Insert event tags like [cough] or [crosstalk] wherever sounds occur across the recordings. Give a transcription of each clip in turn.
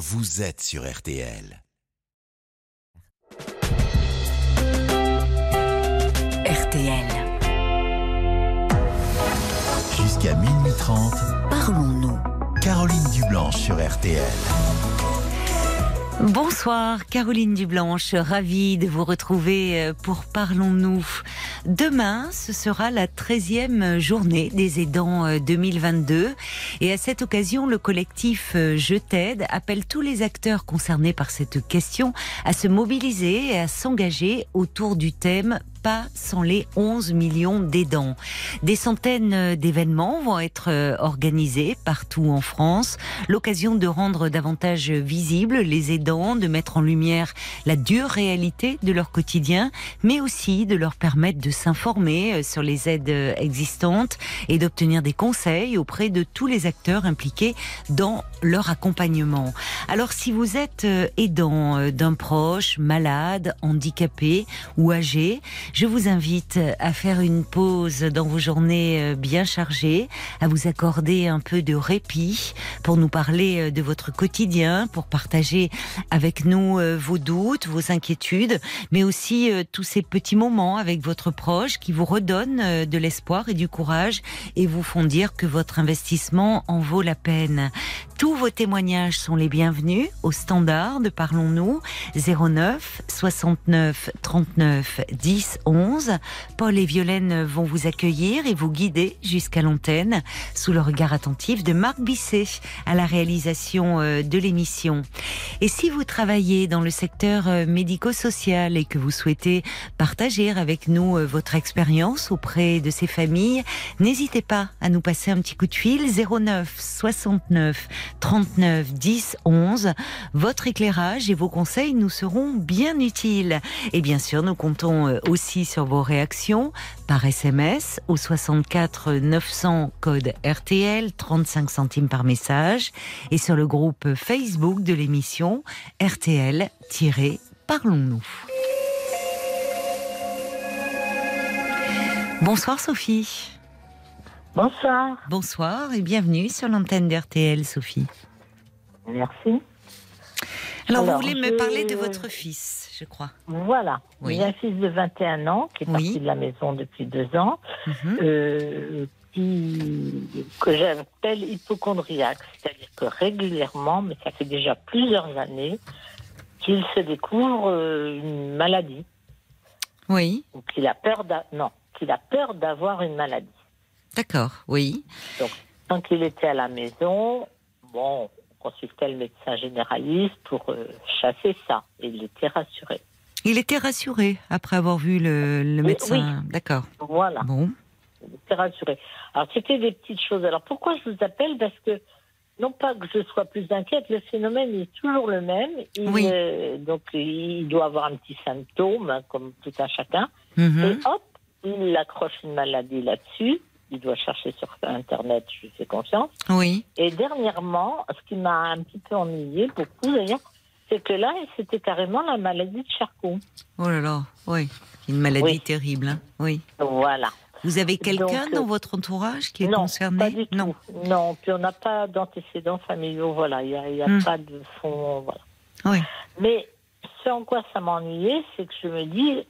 vous êtes sur RTL. RTL. Jusqu'à minuit 30, Parlons-nous. Caroline Dublanche sur RTL. Bonsoir Caroline Dublanche, ravie de vous retrouver euh, pour Parlons-nous. Demain, ce sera la 13e journée des aidants 2022 euh, et à cette occasion, le collectif euh, Je t'aide appelle tous les acteurs concernés par cette question à se mobiliser et à s'engager autour du thème pas sans les 11 millions d'aidants. Des centaines d'événements vont être euh, organisés partout en France, l'occasion de rendre davantage visibles les aidants, de mettre en lumière la dure réalité de leur quotidien, mais aussi de leur permettre de s'informer euh, sur les aides existantes et d'obtenir des conseils auprès de tous les acteurs impliqués dans leur accompagnement. Alors si vous êtes euh, aidant d'un proche, malade, handicapé ou âgé, je vous invite à faire une pause dans vos journées euh, bien chargées, à vous accorder un peu de répit pour nous parler euh, de votre quotidien, pour partager avec nous euh, vos doutes, vos inquiétudes, mais aussi tous ces petits moments avec votre qui vous redonnent de l'espoir et du courage et vous font dire que votre investissement en vaut la peine. Tous vos témoignages sont les bienvenus au standard de Parlons-nous 09 69 39 10 11. Paul et Violaine vont vous accueillir et vous guider jusqu'à l'antenne sous le regard attentif de Marc Bisset à la réalisation euh, de l'émission. Et si vous travaillez dans le secteur euh, médico-social et que vous souhaitez partager avec nous euh, votre expérience auprès de ces familles, n'hésitez pas à nous passer un petit coup de fil 09 69 39 10 11. Votre éclairage et vos conseils nous seront bien utiles. Et bien sûr, nous comptons euh, aussi sur vos réactions par SMS au 64 900 code RTL 35 centimes par message et sur le groupe Facebook de l'émission RTL-Parlons-nous. Bonsoir Sophie. Bonsoir. Bonsoir et bienvenue sur l'antenne d'RTL, Sophie. Merci. Alors, Alors, vous voulez me parler de votre fils, je crois. Voilà. Oui. J'ai un fils de 21 ans qui est Oui. parti de la maison depuis deux ans, Mhm. euh, qui, que j'appelle hypochondriaque. C'est-à-dire que régulièrement, mais ça fait déjà plusieurs années, qu'il se découvre euh, une maladie Oui, ou qu'il a peur non, qu'il a peur d'avoir une maladie. D'accord, oui. Tant qu'il était à la maison, bon, on consultait le médecin généraliste pour euh, chasser ça. Et il était rassuré. Il était rassuré après avoir vu le, le Oui, médecin. D'accord. Voilà. Bon. il était rassuré. Alors, c'était des petites choses. Alors, pourquoi je vous appelle? Parce que, non pas que je sois plus inquiète, le phénomène est toujours le même. Il, Oui. euh, donc, il doit avoir un petit symptôme, hein, comme tout un chacun. Mhm. Et hop, il accroche une maladie là-dessus. Il doit chercher sur Internet, je lui fais confiance. Oui. Et dernièrement, ce qui m'a un petit peu ennuyé, beaucoup d'ailleurs, c'est que là, c'était carrément la maladie de Charcot. Oh là là, oui. Une maladie Oui. terrible. hein. Oui. Voilà. Vous avez quelqu'un Donc, dans euh, votre entourage qui est non, concerné pas du Non. tout. Non, puis on n'a pas d'antécédents familiaux, voilà, il n'y a, y a Hmm. pas de fond, voilà. Oui. Mais ce en quoi ça m'a ennuyé, c'est que je me dis,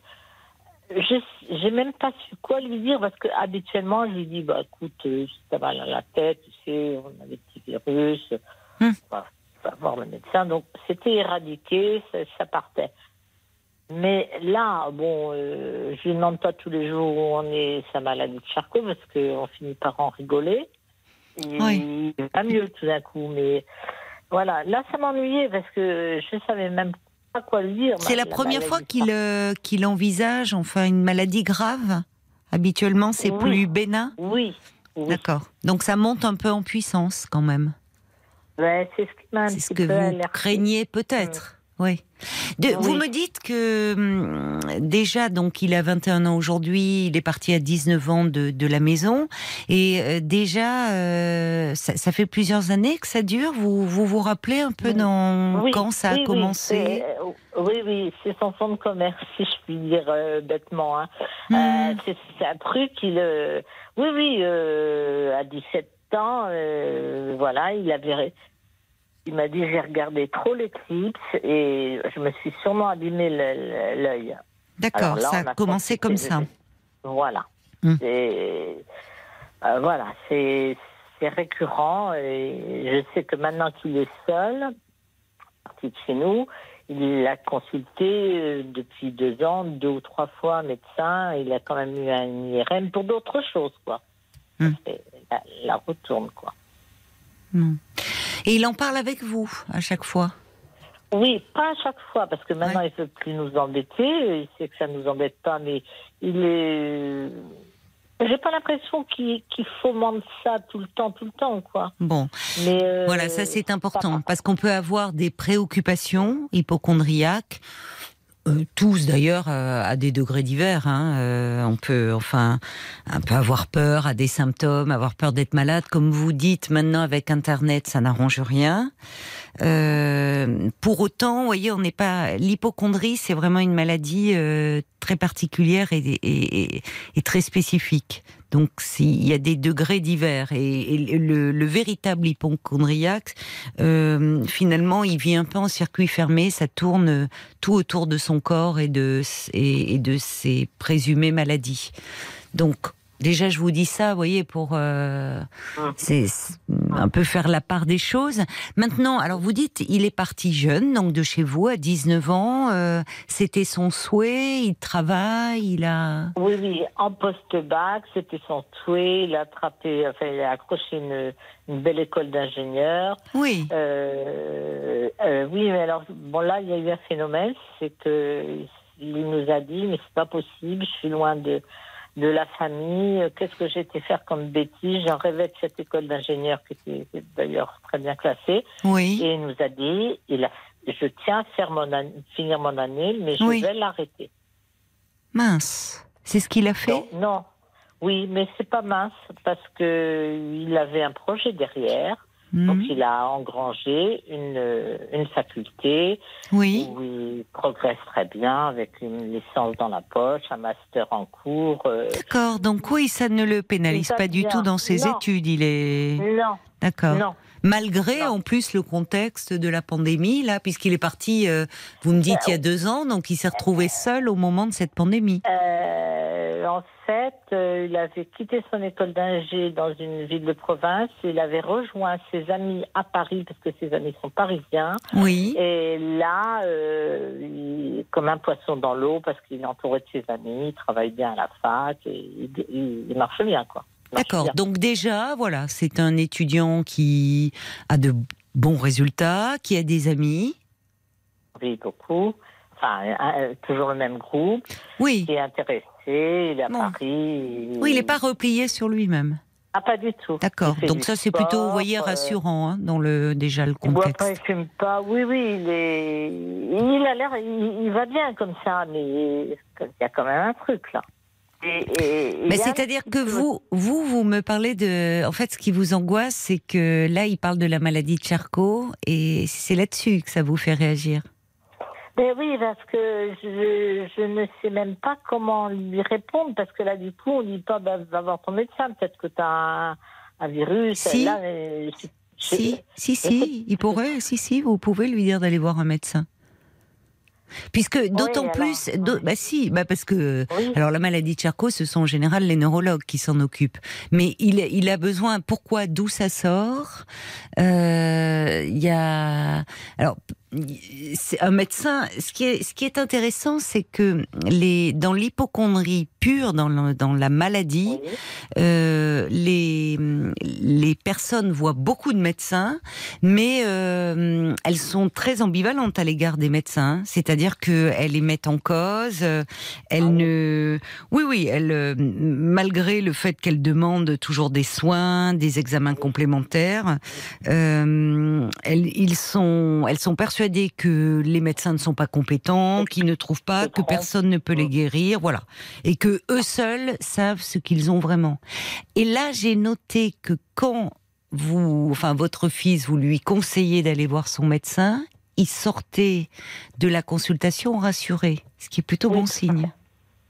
je j'ai même pas su quoi lui dire parce que habituellement je lui dis, bah écoute, euh, si t'as mal à la tête, tu sais, on a des petits virus, Hmm. bah, tu vas voir le médecin. Donc c'était éradiqué, ça, ça partait. Mais là, bon, euh, je lui demande pas tous les jours où on est sa maladie de Charcot parce qu'on finit par en rigoler. Et Oui. va mieux tout d'un coup, mais voilà. Là, ça m'ennuyait parce que je savais même pas quoi lui dire. C'est la première fois qu'il euh, qu'il envisage enfin une maladie grave. Habituellement, c'est Oui. plus bénin. Oui. oui. D'accord. Donc ça monte un peu en puissance quand même. Ouais, c'est ce qui un que vous craignez peut-être. Oui. De- Oui. Vous me dites que hum, déjà, donc, il a 21 ans aujourd'hui, il est parti à 19 ans de, de la maison, et euh, déjà, euh, ça, ça fait plusieurs années que ça dure. Vous vous, vous rappelez un peu Oui. dans Oui, quand ça a oui, commencé? Euh, Oui, oui, c'est son fonds de commerce, si je puis dire euh, bêtement. Hein. Euh, c'est c'est un truc qu'il. oui, oui, à 17 ans, voilà, il avait. Il m'a dit j'ai regardé trop l'éclipse et je me suis sûrement abîmé l'œil. D'accord, ça a commencé comme ça. Voilà. Hmm. C'est euh, voilà, c'est récurrent et je sais que maintenant qu'il est seul, parti de chez nous, il a consulté euh, depuis deux ans, deux ou trois fois un médecin. Il a quand même eu un IRM pour d'autres choses, quoi. Hmm. La, la retourne, quoi. Et il en parle avec vous à chaque fois. Oui, pas à chaque fois, parce que maintenant Ouais. il ne veut plus nous embêter. Il sait que ça ne nous embête pas, mais il est. J'ai pas l'impression qu'il qu'il fomente ça tout le temps, tout le temps, quoi. Bon, Mais euh, voilà, ça c'est important parce qu'on peut avoir des préoccupations hypochondriaques. Euh, tous d'ailleurs euh, à des degrés divers. Hein. Euh, on peut enfin un peu avoir peur à des symptômes, avoir peur d'être malade. Comme vous dites maintenant avec Internet, ça n'arrange rien. Pour autant, vous voyez, on n'est pas l'hypochondrie, c'est vraiment une maladie très particulière et très spécifique. Donc, s'il y a des degrés divers et, le, le véritable hypochondriaque, euh, finalement, il vit un peu en circuit fermé, ça tourne tout autour de son corps et de et de ses présumées maladies. Donc, déjà, je vous dis ça, vous voyez, pour euh, c'est c'est un peu faire la part des choses. Maintenant, alors vous dites, il est parti jeune, donc de chez vous, à 19 ans. euh, C'était son souhait, il travaille, il a... Oui, oui, en post-bac, c'était son souhait. Il a attrapé, enfin, il a accroché une, une belle école d'ingénieur. Oui, euh, oui, mais alors, bon, là, il y a eu un phénomène, c'est que il nous a dit, mais c'est pas possible, je suis loin de, de la famille, qu'est-ce que j'ai été faire comme bêtise? J'en rêvais de cette école d'ingénieur qui était qui était d'ailleurs très bien classée. oui. Et il nous a dit, il a, je tiens à faire mon an- finir mon année, mais je Oui. vais l'arrêter. Mince. C'est ce qu'il a fait? Non, non. Oui, mais c'est pas mince parce que il avait un projet derrière. Donc Hmm, il a engrangé une, euh, une faculté Oui. où il progresse très bien avec une licence dans la poche, un master en cours. euh, D'accord, donc oui, ça ne le pénalise pas du tout dans ses Non. études. Il est... Non, D'accord. non. Malgré Non. en plus le contexte de la pandémie, là, puisqu'il est parti, euh, vous me dites, il y a deux ans, donc il s'est retrouvé seul au moment de cette pandémie. Euh, en fait, euh, il avait quitté son école d'ingé dans une ville de province. Il avait rejoint ses amis à Paris parce que ses amis sont parisiens. Oui. Et là, euh, il- comme un poisson dans l'eau, parce qu'il est entouré de ses amis, il travaille bien à la fac, et il, il- il marche bien, quoi. D'accord. Donc déjà, voilà, c'est un étudiant qui a de bons résultats, qui a des amis. Oui, beaucoup. Enfin, euh, toujours le même groupe, Oui. qui est il est à. Paris. Oui, il n'est pas replié sur lui-même. Ah, pas du tout. D'accord. Donc ça, c'est plutôt, vous voyez, euh, rassurant hein, dans le déjà le pas, il contexte. fume pas. Oui, oui, il est. Il a l'air. Il, il va bien comme ça, mais il y a quand même un truc là. Et- et- Mais un c'est-à-dire que vous, vous, vous me parlez de. En fait, ce qui vous angoisse, c'est que là, il parle de la maladie de Charcot, et c'est là-dessus que ça vous fait réagir. Ben oui, parce que je, je ne sais même pas comment lui répondre, parce que là, du coup, on dit pas, ben, va voir ton médecin, peut-être que tu as un, un virus. Si. Là, je- Si, si, si, il pourrait, si, si, vous pouvez lui dire d'aller voir un médecin. Puisque d'autant alors, plus, bah si, bah parce que Oui. alors la maladie de Charcot, ce sont en général les neurologues qui s'en occupent. Mais il, il a besoin. Pourquoi D'où ça sort? Euh, Il y a alors un médecin. Ce qui est ce qui est intéressant, c'est que les dans l'hypochondrie pure, dans le- dans la maladie, euh, les, les personnes voient beaucoup de médecins, mais euh, elles sont très ambivalentes à l'égard des médecins. C'est-à-dire qu'elles les mettent en cause. euh, Elles Ah oui. ne, oui, oui, elles, euh, malgré le fait qu'elles demandent toujours des soins, des examens complémentaires, euh, elles, ils sont, elles sont persuadées que les médecins ne sont pas compétents, qu'ils ne trouvent pas, que personne ne peut les guérir, voilà, et que eux seuls savent ce qu'ils ont vraiment. Et là, j'ai noté que quand vous, enfin votre fils, vous lui conseillez d'aller voir son médecin, il sortait de la consultation rassuré, ce qui est plutôt Oui, bon tout à signe.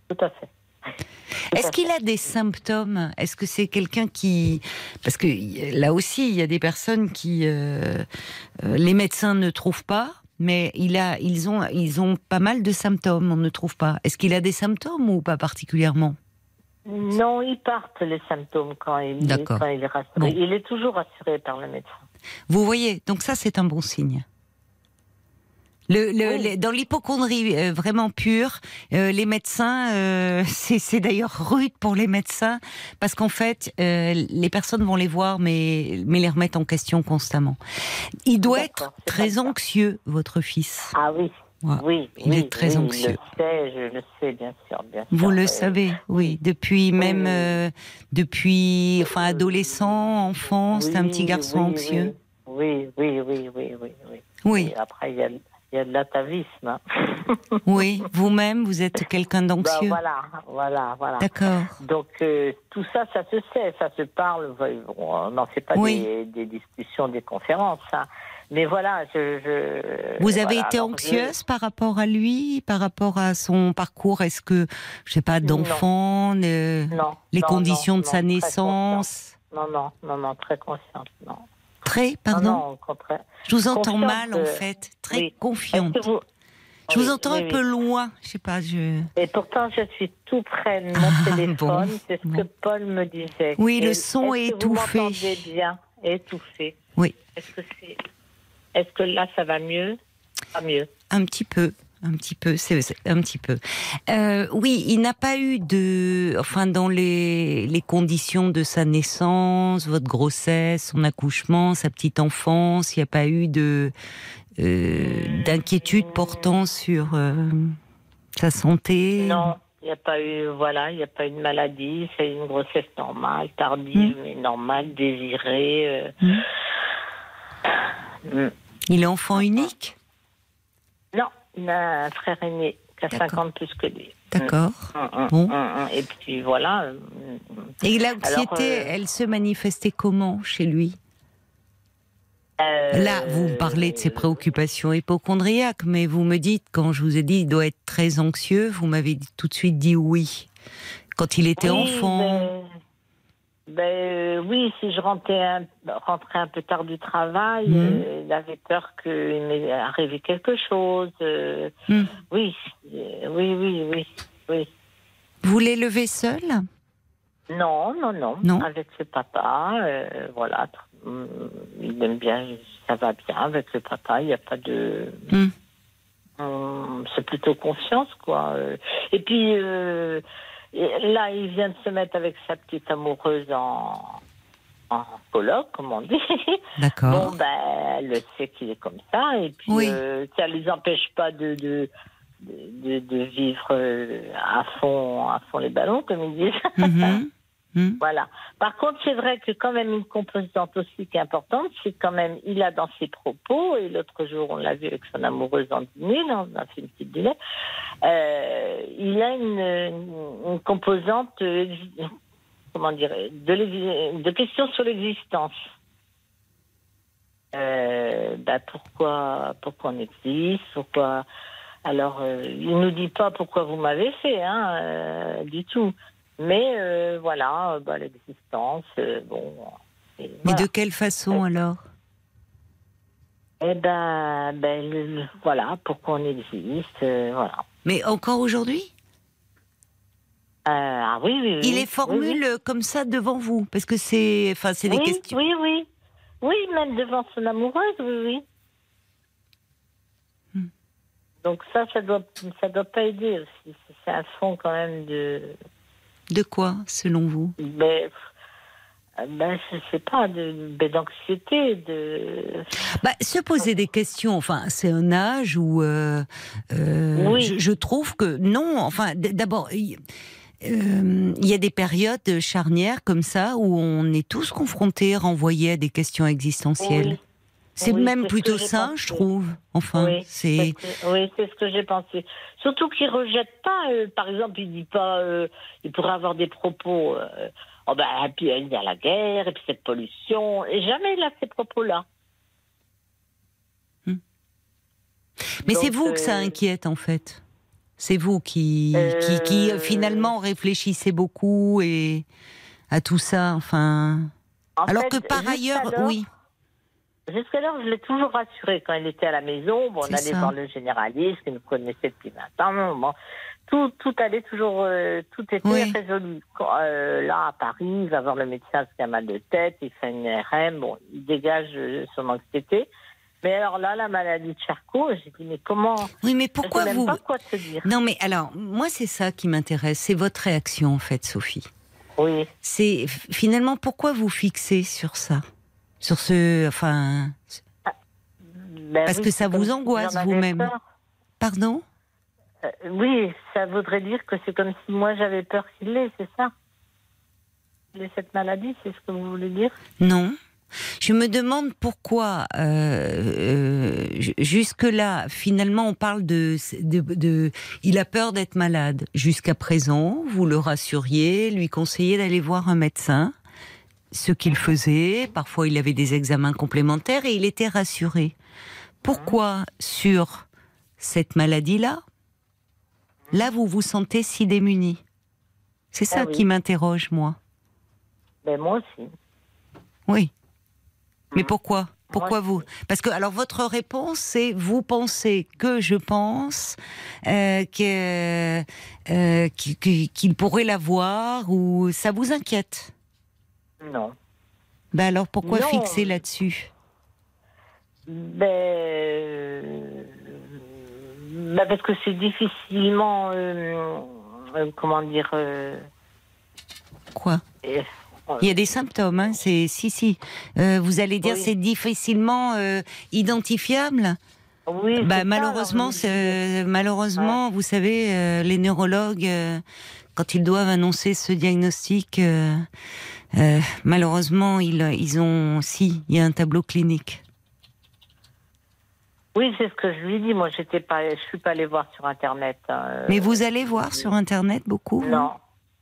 Tout à fait. Est-ce qu'il a des symptômes? Est-ce que c'est quelqu'un qui... Parce que là aussi, il y a des personnes qui... euh, euh, les médecins ne trouvent pas, mais il a, ils, ont, ils ont pas mal de symptômes, on ne trouve pas. Est-ce qu'il a des symptômes ou pas particulièrement? Non, ils partent les symptômes quand il, D'accord. quand il est rassuré. Bon. Il est toujours rassuré par le médecin. Vous voyez, donc ça c'est un bon signe. Le, le- Oui. les- dans l'hypochondrie euh, vraiment pure, euh, les médecins, euh, [laughs] c'est d'ailleurs rude pour les médecins parce qu'en fait, les personnes vont les voir mais, mais les remettent en question constamment. Il doit être très anxieux, votre fils. Ah oui, Ouais. oui. Il oui, est très oui, anxieux. Je le sais, je le sais, bien sûr. Bien Vous sûr. le Euh, savez, oui, depuis même euh, depuis enfin adolescent, enfant, c'est un petit garçon anxieux. Oui, oui, oui, oui, oui, oui. Oui, Et après, il y a, il y a de l'atavisme. hein. [laughs] oui, vous-même, vous êtes quelqu'un Bah, d'anxieux. voilà, voilà, voilà. D'accord. Donc euh, tout ça, ça se sait, ça se parle. Bon, on n'en fait pas Oui. des, des discussions, des conférences. hein. Mais voilà, je. je- Vous avez voilà, été je- anxieuse par rapport à lui, par rapport à son parcours? Est-ce que, je sais pas, d'enfant, euh, Non. les non, conditions non, de sa non, naissance? consciente. Non, non, non, non, très consciente. Non. Très, pardon? Je vous entends confiante, mal en fait, très oui. Confiante. vous- Je vous entends oui, un peu loin, je sais pas, je... Et pourtant, je suis tout près de [laughs] mon Ah, téléphone. bon, C'est ce bon. que Paul me disait. Oui, le son est est-ce que vous étouffé. m'entendez bien, étouffé. Oui. Est-ce que c'est, est-ce que là, ça va mieux? Pas mieux. Un petit peu, un petit peu, c'est un petit peu. Euh, oui, il n'a pas eu de, enfin dans les les conditions de sa naissance, votre grossesse, son accouchement, sa petite enfance, il n'y a pas eu de euh, d'inquiétude portant sur euh, sa santé? Non, il n'y a pas eu, voilà, il n'y a pas eu de maladie. C'est une grossesse normale, tardive, mais normale, désirée. euh. Mm. Il est enfant unique? Non, il a un frère aîné qui a D'accord. 50 plus que lui. D'accord. Mm, mm, Bon. mm, mm. Et puis voilà. mm, Et l'anxiété, euh, elle se manifestait comment chez lui? Euh, Là, vous me parlez de ses préoccupations hypochondriaques, mais vous me dites, quand je vous ai dit il doit être très anxieux, vous m'avez tout de suite dit oui. Quand il était Oui, enfant, ben, euh, oui, si je rentrais un, rentrais un peu tard du travail, Mhm. euh, il avait peur qu'il m'ait arrivé quelque chose. euh, Mhm. Oui, euh, oui, oui, oui, oui. vous l'élevez seul Non, non, non, Non. Avec le papa, voilà. hum, Il aime bien, ça va bien avec le papa. Il n'y a pas de. Mhm. Hum, C'est plutôt confiance, quoi. Et puis et là, il vient de se mettre avec sa petite amoureuse en en colloque, comme on dit. D'accord. Bon, ben, elle le sait qu'il est comme ça, et puis Oui. euh, ça les empêche pas de de, de, de vivre euh, à fond à fond les ballons, comme ils disent. Mhm. [laughs] Mhm. Voilà. Par contre, c'est vrai que quand même une composante aussi qui est importante, c'est quand même, il a dans ses propos, et l'autre jour on l'a vu avec son amoureuse en dîner, on a fait une petite euh, il a une, composante, euh, comment dire, de, de questions sur l'existence. Euh, bah, pourquoi, pourquoi on existe, pourquoi. Alors, il nous dit pas pourquoi vous m'avez fait, hein, du tout. Mais euh, voilà, euh, bah, l'existence, euh, bon. et Mais voilà. de quelle façon alors? Eh ben, ben voilà, pourquoi on existe, euh, voilà. Mais encore aujourd'hui? Euh, ah oui, oui, oui. Il les formule oui. comme ça devant vous, parce que c'est, enfin, c'est des questions. Oui, oui. Oui, même devant son amoureuse, oui, oui. Hmm. Donc ça, ça doit, ça doit pas aider aussi. C'est un fond quand même de, De quoi, selon vous ben, ben je sais pas, ben, d'anxiété, de. Bah, se poser des questions, enfin, c'est un âge où euh, euh, Oui. je, je trouve que non. Enfin, d'abord, il euh, il y a des périodes charnières comme ça où on est tous confrontés, renvoyés à des questions existentielles. Oui. C'est Oui, même plutôt pensé. je trouve. Enfin, Oui, c'est. Oui, c'est ce que j'ai pensé. Surtout qu'il rejette pas, euh, par exemple, il dit pas, euh, il pourrait avoir des propos, euh, oh ben, et puis il y a la guerre, et puis cette pollution, et jamais il a ces propos-là. Mais c'est vous que ça inquiète en fait. C'est vous qui, qui, qui, finalement réfléchissez beaucoup et à tout ça, enfin. Alors que par ailleurs, oui. Jusqu'alors, je l'ai toujours rassuré quand il était à la maison. Bon, on allait voir le généraliste qui nous connaissait depuis 20 ans. Bon, tout, tout allait toujours, euh, tout était résolu. Euh, là, à Paris, il va voir le médecin parce qu'il a mal de tête, il fait une RM, bon, il dégage euh, son anxiété. Mais alors là, la maladie de Charcot, j'ai dit, mais comment? Oui, mais pourquoi je vous? Pas quoi te dire. Non, mais alors, moi, c'est ça qui m'intéresse, c'est votre réaction, en fait, Sophie. Oui. C'est finalement pourquoi vous fixez sur ça? Sur ce. Enfin. Ah, ben parce que ça vous angoisse vous-même. Pardon? Euh, oui, ça voudrait dire que c'est comme si moi j'avais peur qu'il l'ait, c'est ça? Cette maladie, c'est ce que vous voulez dire? Non. Je me demande pourquoi, euh, euh, jusque-là, finalement, on parle de, de, Il a peur d'être malade. Jusqu'à présent, vous le rassuriez, lui conseillez d'aller voir un médecin, ce qu'il faisait. Parfois, il avait des examens complémentaires et il était rassuré. Pourquoi, sur cette maladie-là, Là, vous vous sentez si démuni? C'est ça ah qui m'interroge, moi. Ben, moi aussi. Oui. Mais pourquoi? Pourquoi vous? Parce que alors votre réponse c'est vous pensez que je pense euh, euh qu'il pourrait l'avoir ou ça vous inquiète? Non. Ben alors pourquoi fixer là-dessus? Ben bah parce que c'est difficilement, euh, euh, comment dire. Euh, Quoi? Il y a des symptômes, hein, c'est si si. vous allez dire c'est difficilement identifiable? Oui. Bah, malheureusement, malheureusement, vous savez, les neurologues, quand ils doivent annoncer ce diagnostic, malheureusement, ils, ils ont, si, il y a un tableau clinique. Oui, c'est ce que je lui dis. Moi, j'étais pas, je suis pas allée voir sur Internet. Hein. Mais vous allez voir sur Internet beaucoup Non,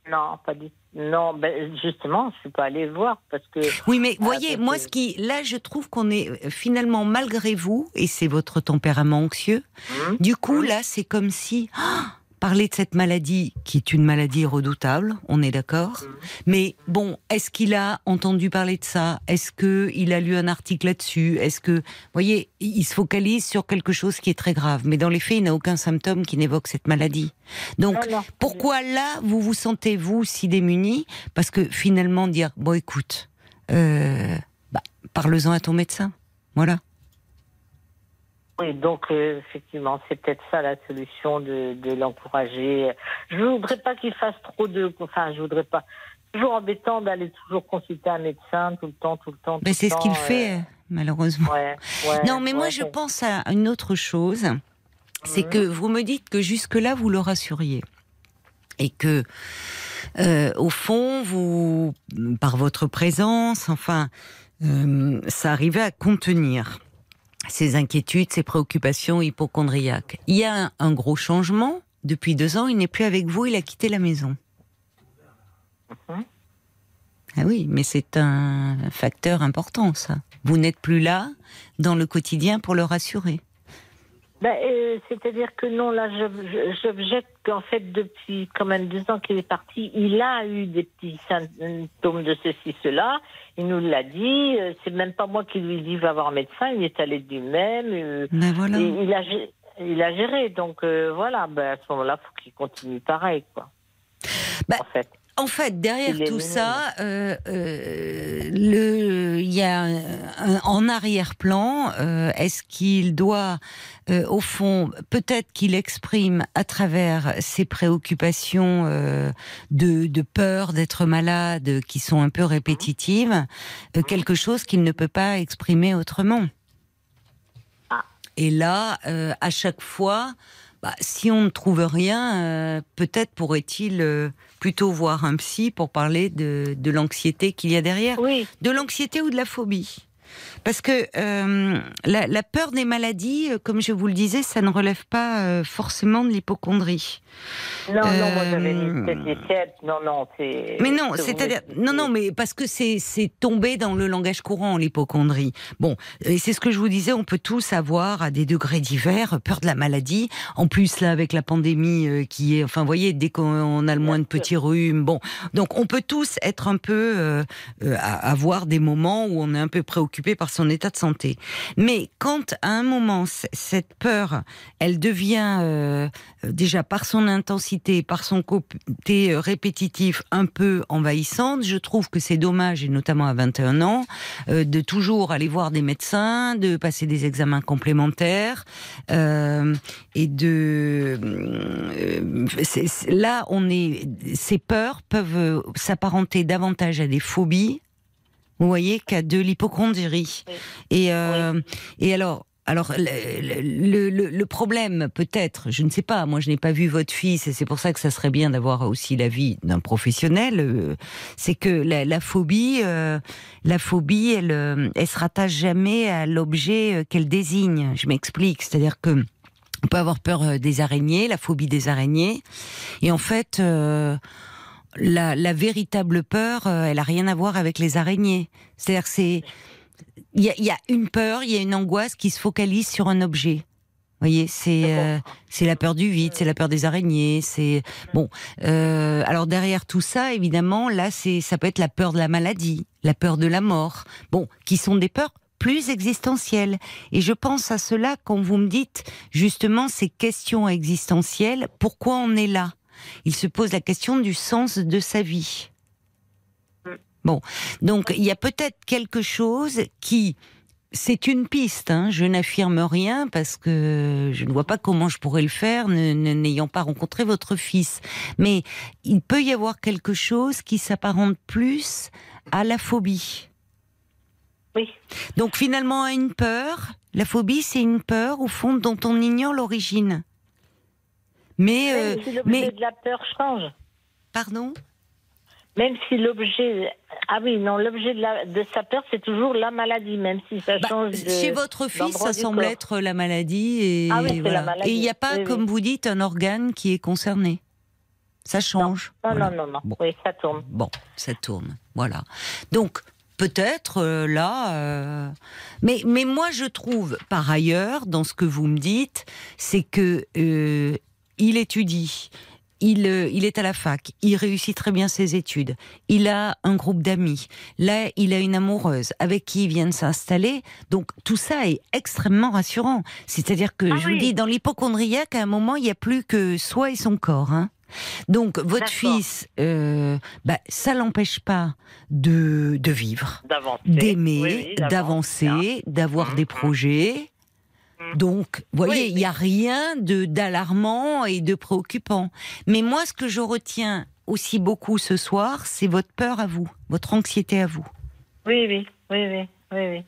non, pas du tout. Non, ben justement, je suis pas allée voir parce que. Oui, mais voyez, moi, ce qui, là, je trouve qu'on est euh, finalement malgré vous, et c'est votre tempérament anxieux. Hum, du coup, là, c'est comme si. [gasps] Ah, parler de cette maladie, qui est une maladie redoutable, on est d'accord. Mhm. Mais bon, est-ce qu'il a entendu parler de ça? Est-ce qu'il a lu un article là-dessus? Est-ce que, vous voyez, il se focalise sur quelque chose qui est très grave. Mais dans les faits, il n'a aucun symptôme qui n'évoque cette maladie. Donc, pourquoi là, vous vous sentez, vous, si démuni Parce que finalement, dire, bon, écoute, euh, bah, parle-en à ton médecin. Voilà. Oui, donc euh, effectivement, c'est peut-être ça la solution de, l'encourager. Je ne voudrais pas qu'il fasse trop de. Enfin, je voudrais pas. Toujours embêtant d'aller toujours consulter un médecin tout le temps, tout le temps. mais c'est ce qu'il fait, euh. malheureusement. non, mais moi je pense à une autre chose. C'est mhm. que vous me dites que jusque-là vous le rassuriez et que euh, au fond vous, par votre présence, enfin, ça arrivait à contenir ses inquiétudes, ses préoccupations hypochondriaques. Il y a un, gros changement. Depuis deux ans, il n'est plus avec vous, il a quitté la maison. Mhm. Ah oui, mais c'est un facteur important, ça. Vous n'êtes plus là dans le quotidien pour le rassurer. Ben, euh, c'est-à-dire que non, là, j'objecte qu'en fait, depuis quand même deux ans qu'il est parti, il a eu des petits symptômes de ceci, cela. Il nous l'a dit. Euh, c'est même pas moi qui lui dis va voir un médecin. Il est allé du même. Euh, ben voilà. il, a, il a géré. Donc voilà, ben, à ce moment-là, il faut qu'il continue pareil, quoi. Ben, en fait. En fait, derrière tout ça, euh, euh, il y a un, en arrière-plan, euh, est-ce qu'il doit, au fond, peut-être qu'il exprime à travers ses préoccupations de, de, peur d'être malade, qui sont un peu répétitives, quelque chose qu'il ne peut pas exprimer autrement? Ah. Et là, à chaque fois, bah, si on ne trouve rien, euh, peut-être pourrait-il euh, plutôt voir un psy pour parler de, l'anxiété qu'il y a derrière. Oui. De l'anxiété ou de la phobie. Parce que euh, la, la peur des maladies, euh, comme je vous le disais, ça ne relève pas euh, forcément de l'hypochondrie. Non, non, moi j'avais Euh, des têtes. Non, non, c'est. Mais non, ce vous c'est-à-dire non, non, mais parce que c'est tombé dans le langage courant l'hypochondrie. Bon, et c'est ce que je vous disais, on peut tous avoir à des degrés divers peur de la maladie. En plus là, avec la pandémie euh, qui est, enfin, vous voyez, dès qu'on a le moins de petits rhumes, bon, donc on peut tous être un peu euh, euh, avoir des moments où on est un peu préoccupé par son état de santé. Mais quand à un moment cette peur, elle devient euh, déjà par son intensité, par son côté euh, répétitif un peu envahissante, je trouve que c'est dommage, et notamment à 21 ans, euh, de toujours aller voir des médecins, de passer des examens complémentaires, et de... là, on est... Ces peurs peuvent s'apparenter davantage à des phobies, vous voyez, qu'à de l'hypochondrie. Oui. Et, euh, et alors, alors le, le- le- problème, peut-être, je ne sais pas, moi je n'ai pas vu votre fils et c'est pour ça que ça serait bien d'avoir aussi l'avis d'un professionnel, euh, c'est que la, la phobie, euh, la phobie, elle, euh, elle se rattache jamais à l'objet euh, qu'elle désigne. Je m'explique, c'est-à-dire que on peut avoir peur euh, des araignées, la phobie des araignées, et en fait. La, la véritable peur, euh, elle a rien à voir avec les araignées. C'est-à-dire c'est il y y a une peur, il y a une angoisse qui se focalise sur un objet. Vous voyez, c'est euh, c'est la peur du vide, c'est la peur des araignées, c'est bon. euh, alors derrière tout ça, évidemment, là, c'est ça peut être la peur de la maladie, la peur de la mort, bon, qui sont des peurs plus existentielles. Et je pense à cela quand vous me dites justement ces questions existentielles. Pourquoi on est là? Il se pose la question du sens de sa vie. Bon, donc il y a peut-être quelque chose qui c'est une piste, hein. je n'affirme rien parce que je ne vois pas comment je pourrais le faire n'ayant pas rencontré votre fils. Mais il peut y avoir quelque chose qui s'apparente plus à la phobie. Oui. Donc finalement à une peur, la phobie c'est une peur au fond dont on ignore l'origine. Mais, euh, Même si l'objet mais de la peur change. pardon? Même si l'objet. Ah oui, non, l'objet de, la- de sa peur, c'est toujours la maladie, même si ça Bah, change de. Chez votre fils, ça semble corps. être la maladie et Ah oui, voilà. la maladie. Et il n'y a pas, Oui, oui. comme vous dites, un organe qui est concerné. Ça change. Non, Voilà. non, non, non. Bon. Oui, ça tourne. Bon, ça tourne. Voilà. Donc peut-être euh, là, euh, mais mais moi je trouve par ailleurs dans ce que vous me dites, c'est que euh, il étudie. Il, euh, il est à la fac, il réussit très bien ses études, il a un groupe d'amis, là il a une amoureuse avec qui il vient de s'installer, donc tout ça est extrêmement rassurant. C'est-à-dire que Ah je vous dis, dans l'hypochondriaque, à un moment, il n'y a plus que soi et son corps. Hein. Donc votre fils, euh, bah, ça l'empêche pas de, de vivre, d'aimer, Oui, oui, d'avancer, d'avoir Mhm. des projets. Donc, vous voyez, Oui, il n'y a rien de d'alarmant et de préoccupant. Mais moi, ce que je retiens aussi beaucoup ce soir, c'est votre peur à vous, votre anxiété à vous. Oui, oui, oui, oui, oui, oui.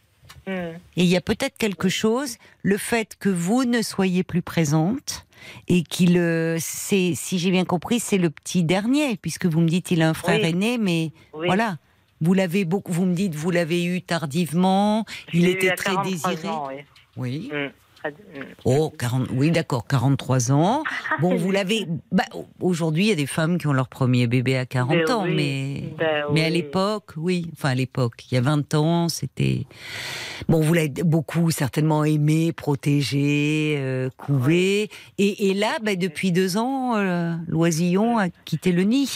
Hmm. Et il y a peut-être quelque chose, le fait que vous ne soyez plus présente et qu'il, euh, c'est, si j'ai bien compris, c'est le petit dernier, puisque vous me dites il a un frère Oui. aîné, mais Oui. voilà. Vous l'avez beaucoup, vous me dites vous l'avez eu tardivement, il était très 43 désiré. ans, oui. Oui. Hmm. Oh, 40, oui, d'accord, 43 ans. Bon, vous l'avez. Bah, Aujourd'hui, il y a des femmes qui ont leur premier bébé à 40 Ben ans, oui, mais. ben Mais à l'époque, oui. Enfin, à l'époque, il y a 20 ans, c'était. Bon, vous l'avez beaucoup certainement aimé, protégé, euh, couvé. Et, et là, bah, depuis deux ans, euh, l'oisillon a quitté le nid.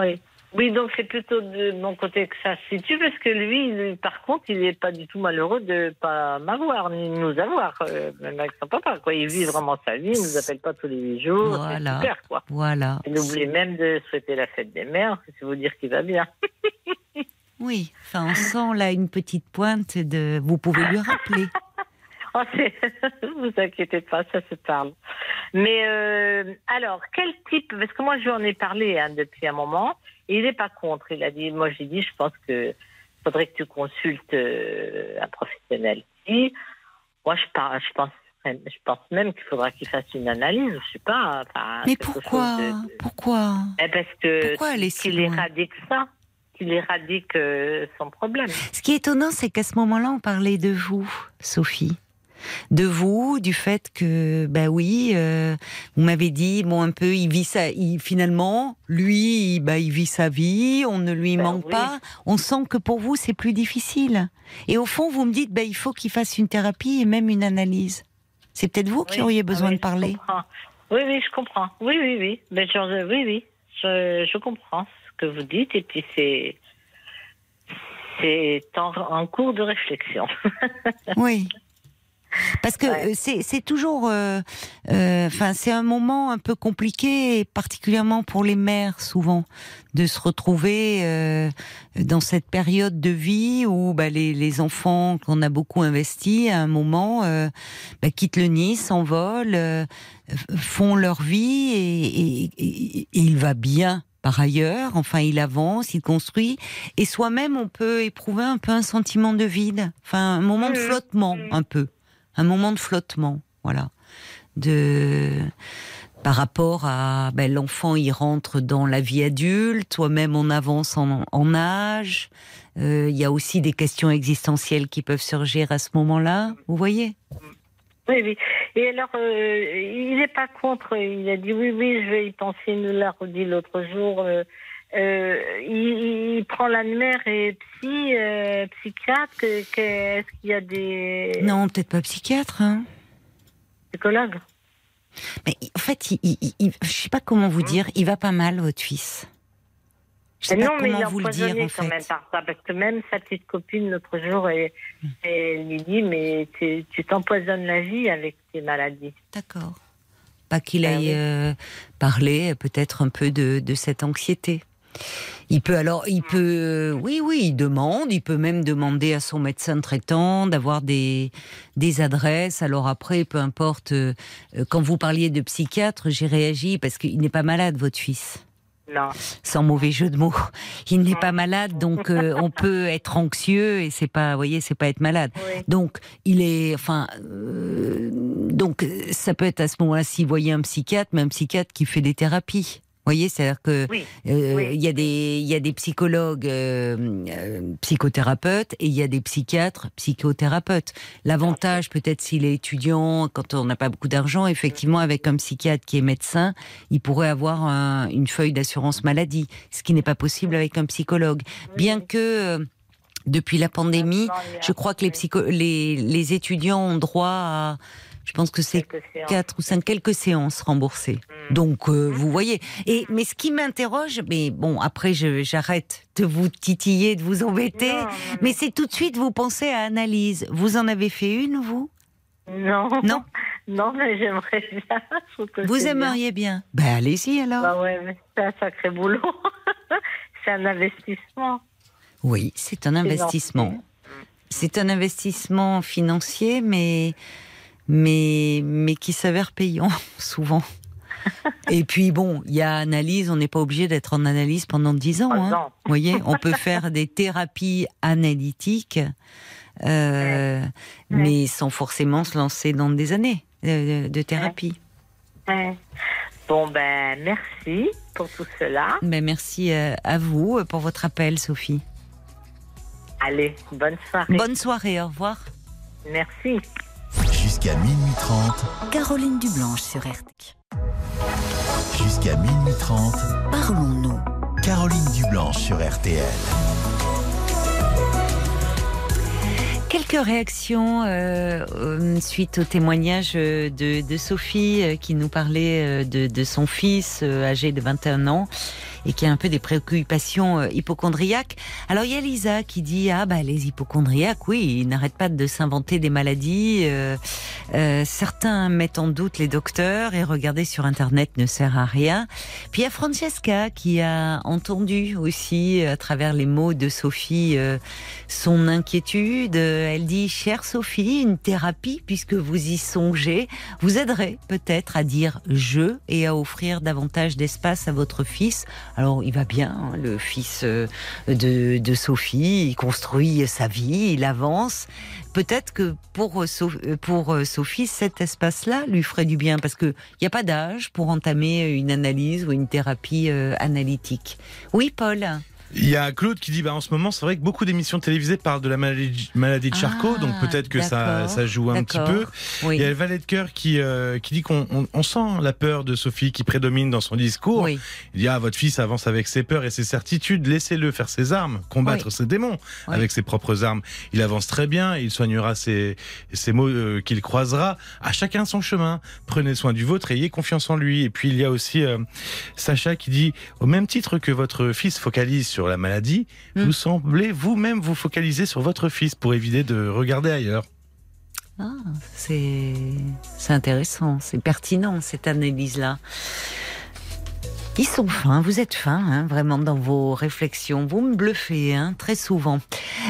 Oui. Oui, donc c'est plutôt de mon côté que ça se situe, parce que lui, lui, par contre, il n'est pas du tout malheureux de pas m'avoir, ni nous avoir, euh, même avec son papa. Quoi. Il vit vraiment sa vie, il ne nous appelle pas tous les huit jours, Voilà. c'est super. Quoi. Voilà. Il oublie même de souhaiter la fête des mères, c'est vous dire qu'il va bien. [laughs] Oui. Enfin, on sent là une petite pointe de. Vous pouvez lui rappeler. [laughs] Oh, [laughs] vous inquiétez pas, ça se parle. Mais euh, alors, quel type Parce que moi, je lui en ai parlé hein, depuis un moment. Et il n'est pas contre. Il a dit, moi, j'ai dit, je pense que faudrait que tu consultes euh, un professionnel. Si, moi, je, pense, je pense même qu'il faudra qu'il fasse une analyse. Je sais pas. Enfin, Mais pourquoi chose de- de- Pourquoi? Eh, Parce que Pourquoi aller si qu'il éradique ça. qu'il éradique euh, son problème. Ce qui est étonnant, c'est qu'à ce moment-là, on parlait de vous, Sophie. De vous, du fait que, bah oui, euh, vous m'avez dit, bon, un peu, il vit sa, il, finalement, lui, il, bah, il vit sa vie, on ne lui Ben manque oui. pas. On sent que pour vous, c'est plus difficile. Et au fond, vous me dites, bah, il faut qu'il fasse une thérapie et même une analyse. C'est peut-être vous qui auriez Ah besoin oui, de parler. comprends. Oui, oui, je comprends. Oui, oui, oui. Mais je, oui, oui. Je, je comprends ce que vous dites et puis c'est c'est en, en cours de réflexion. [laughs] Oui. Parce que Ouais. euh, c'est toujours, euh, euh, enfin c'est un moment un peu compliqué, particulièrement pour les mères souvent, de se retrouver euh, dans cette période de vie où bah, les, les enfants qu'on a beaucoup investis à un moment bah, quittent le nid, s'envolent, font leur vie et, et- et- et il va bien par ailleurs. Enfin, il avance, il construit, et soi-même on peut éprouver un peu un sentiment de vide, enfin un moment de Mhm. flottement, Mhm. un peu, un moment de flottement, voilà, de par rapport à ben, l'enfant, il rentre dans la vie adulte, toi-même on avance en, âge. Euh, Il y a aussi des questions existentielles qui peuvent surgir à ce moment-là. Vous voyez? Oui, oui. Et alors, euh, il n'est pas contre. Il a dit oui, oui, je vais y penser. Il nous l'a redit l'autre jour. euh, euh, il, il prend l'annuaire et psy, euh, psychiatre. que- que- Est-ce qu'il y a des Non, peut-être pas psychiatre. Hein. psychologues Mais en fait, il, il, je sais pas comment vous dire. Il va pas mal, votre fils. Je sais Mais pas non, mais il comment est vous le dire en quand même fait. par ça, parce que même sa petite copine l'autre jour, elle, elle lui dit, mais tu t'empoisonnes la vie avec tes maladies. D'accord. Pas qu'il Ben aille euh, parler peut-être un peu de, de cette anxiété. Il peut alors, il peut, oui, oui, il demande, il peut même demander à son médecin traitant d'avoir des, des adresses. Alors après, peu importe, euh, euh, quand vous parliez de psychiatre, j'ai réagi parce qu'il n'est pas malade, votre fils. Non. Sans mauvais jeu de mots. Il n'est pas malade, donc euh, [laughs] on peut être anxieux et c'est pas, vous voyez, c'est pas être malade. Oui. Donc, il est, enfin, euh, donc ça peut être à ce moment-là s'il voyait un psychiatre, mais un psychiatre qui fait des thérapies. Vous voyez, c'est-à-dire que Oui. euh, Oui. il y a des, il y a des psychologues, euh, euh, psychothérapeutes, et il y a des psychiatres, psychothérapeutes. L'avantage, peut-être s'il est étudiant, quand on n'a pas beaucoup d'argent, effectivement, avec un psychiatre qui est médecin, il pourrait avoir un- une feuille d'assurance maladie, ce qui n'est pas possible avec un psychologue. Bien que euh, depuis la pandémie, je crois que les, psycho les, les étudiants ont droit à, je pense que c'est quatre ou cinq quelques séances remboursées. Mm. Donc euh, vous voyez. Et mais ce qui m'interroge, mais bon après j'arrête de vous titiller, de vous embêter. Non, non, Mais c'est tout de suite vous pensez à analyse. Vous en avez fait une vous? Non. Non? Non, mais j'aimerais bien. [laughs] Je Vous c'est bien. aimeriez bien Ben allez-y alors. Bah ouais, mais c'est un sacré boulot. [laughs] c'est un investissement. Oui, c'est un investissement. C'est un investissement financier, mais mais mais qui s'avère payant [laughs] souvent. Et puis bon, il y a analyse. On n'est pas obligé d'être en analyse pendant dix ans. Hein. Vous voyez, on peut faire des thérapies analytiques, euh, mais sans forcément se lancer dans des années euh, de thérapie. Ouais. Bon, ben, merci pour tout cela. Ben, merci euh, à vous pour votre appel, Sophie. Allez, bonne soirée. Bonne soirée, au revoir. Merci. Jusqu'à minuit 30. Caroline Dublanche sur RT. Jusqu'à minuit 30. Parlons-nous. Caroline Dublanche sur RTL. Quelques réactions euh, euh, suite au témoignage euh, de, de Sophie euh, qui nous parlait de, de son fils euh, âgé de 21 ans et qui a un peu des préoccupations euh, hypochondriaques. Alors il y a Lisa qui dit ah bah les hypochondriaques oui ils n'arrêtent pas de s'inventer des maladies. euh, euh, certains mettent en doute les docteurs et regarder sur internet ne sert à rien. Puis il y a Francesca qui a entendu aussi à travers les mots de Sophie euh, son inquiétude. Euh, Elle dit, chère Sophie, une thérapie, puisque vous y songez, vous aiderait peut-être à dire je et à offrir davantage d'espace à votre fils. Alors, il va bien, hein, le fils euh, de, de Sophie, il construit sa vie, il avance. Peut-être que pour, euh, euh, pour Sophie, cet espace-là lui ferait du bien, parce qu'il n'y a pas d'âge pour entamer une analyse ou une thérapie analytique. Oui, Paul Il y a Claude qui dit bah en ce moment c'est vrai que beaucoup d'émissions télévisées parlent de la maladie, maladie de Charcot Ah, donc peut-être que ça, ça joue un petit peu. Oui. Il y a le valet de cœur qui euh, qui dit qu'on on, on sent la peur de Sophie qui prédomine dans son discours. Oui. Il dit ah votre fils avance avec ses peurs et ses certitudes laissez-le faire ses armes combattre Oui. ses démons avec ses propres armes. Il avance très bien il soignera ses ses mots euh, qu'il croisera. À chacun son chemin. Prenez soin du vôtre ayez confiance en lui. Et puis il y a aussi euh, Sacha qui dit au même titre que votre fils focalise sur la maladie, Mm. vous semblez vous-même vous focaliser sur votre fils pour éviter de regarder ailleurs. Ah, c'est intéressant, c'est pertinent cette analyse-là. Ils sont fins, vous êtes fins, hein, vraiment dans vos réflexions. Vous me bluffez, hein, très souvent.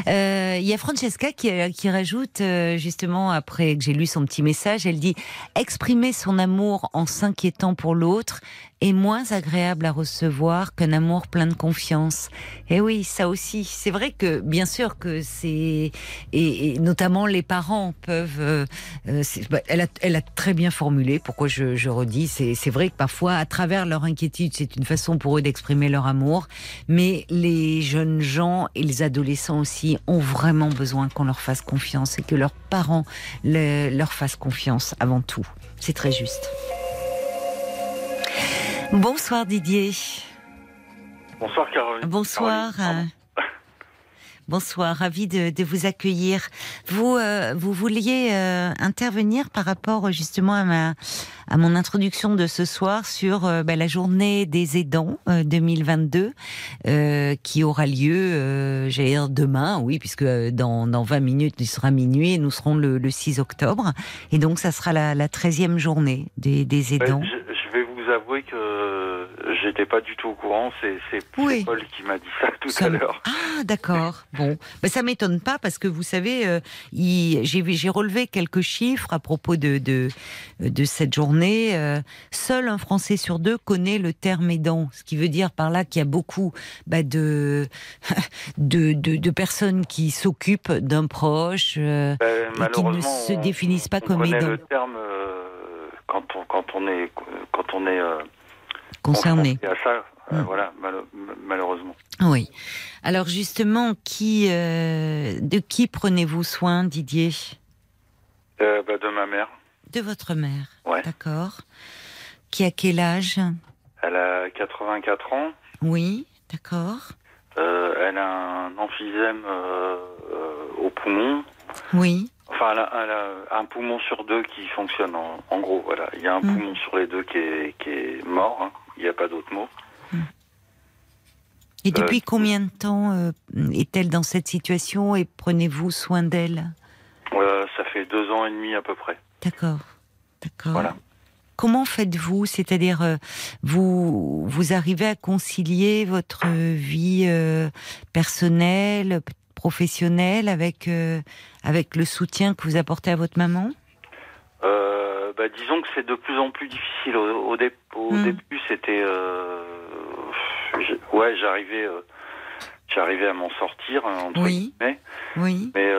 Euh, Il y a Francesca qui, qui rajoute, euh, justement, après que j'ai lu son petit message, elle dit exprimer son amour en s'inquiétant pour l'autre est moins agréable à recevoir qu'un amour plein de confiance. Et oui, ça aussi. C'est vrai que, bien sûr, que c'est et, et notamment les parents peuvent. euh, euh, bah, elle, a, elle a très bien formulé. Pourquoi je, je redis C'est vrai que parfois, à travers leur inquiétude, c'est une façon pour eux d'exprimer leur amour. Mais les jeunes gens et les adolescents aussi ont vraiment besoin qu'on leur fasse confiance et que leurs parents le- leur fassent confiance avant tout. C'est très juste. Bonsoir Didier. Bonsoir Caroline. Bonsoir. Caroline, euh, Bonsoir, ravi de, de vous accueillir. Vous, euh, vous vouliez euh, intervenir par rapport justement à ma à mon introduction de ce soir sur euh, bah, la journée des aidants euh, 2022 euh, qui aura lieu, j'allais dire demain, oui, puisque dans, dans 20 minutes il sera minuit et nous serons le, le 6 octobre. Et donc ça sera la, la 13e journée des, des pardon. aidants. Je vais vous avouer que j'étais pas du tout au courant. C'est Oui. Paul qui m'a dit ça tout Ça à l'heure. Ah, d'accord. [laughs] Bon, ben, ça m'étonne pas parce que vous savez, euh, j'ai relevé quelques chiffres à propos de de, de cette journée. Euh, seul un Français sur deux connaît le terme aidant, ce qui veut dire par là qu'il y a beaucoup bah, de, [laughs] de, de de personnes qui s'occupent d'un proche. euh, Ben, qui ne se définissent pas on comme aidants. le terme euh, quand on quand on est quand on est euh, concernés. à ça. euh, Mm. Voilà, malheureusement. Oui. Alors justement, qui euh, de qui prenez-vous soin, Didier? Euh, bah, de ma mère. De votre mère. Ouais. D'accord. Qui a quel âge? Elle a 84 ans. Oui, d'accord. Euh, elle a un emphysème au poumon. Oui, Enfin, elle a, elle a un poumon sur deux qui fonctionne, en, en gros. Voilà, il y a un Mm. poumon sur les deux qui est, qui est mort. hein. Il n'y a pas d'autre mot. Et Euh, depuis combien de temps euh, est-elle dans cette situation et prenez-vous soin d'elle? Euh, ça fait deux ans et demi à peu près. D'accord, d'accord. Voilà. Comment faites-vous? C'est-à-dire, euh, vous vous arrivez à concilier votre vie euh, personnelle, p- professionnelle avec euh, avec le soutien que vous apportez à votre maman? Euh, bah, disons que c'est de plus en plus difficile. Au, au dé- au Mm. début, c'était, euh, ouais, j'arrivais, j'arrivais à m'en sortir hein, entre Oui. guillemets. Oui. Mais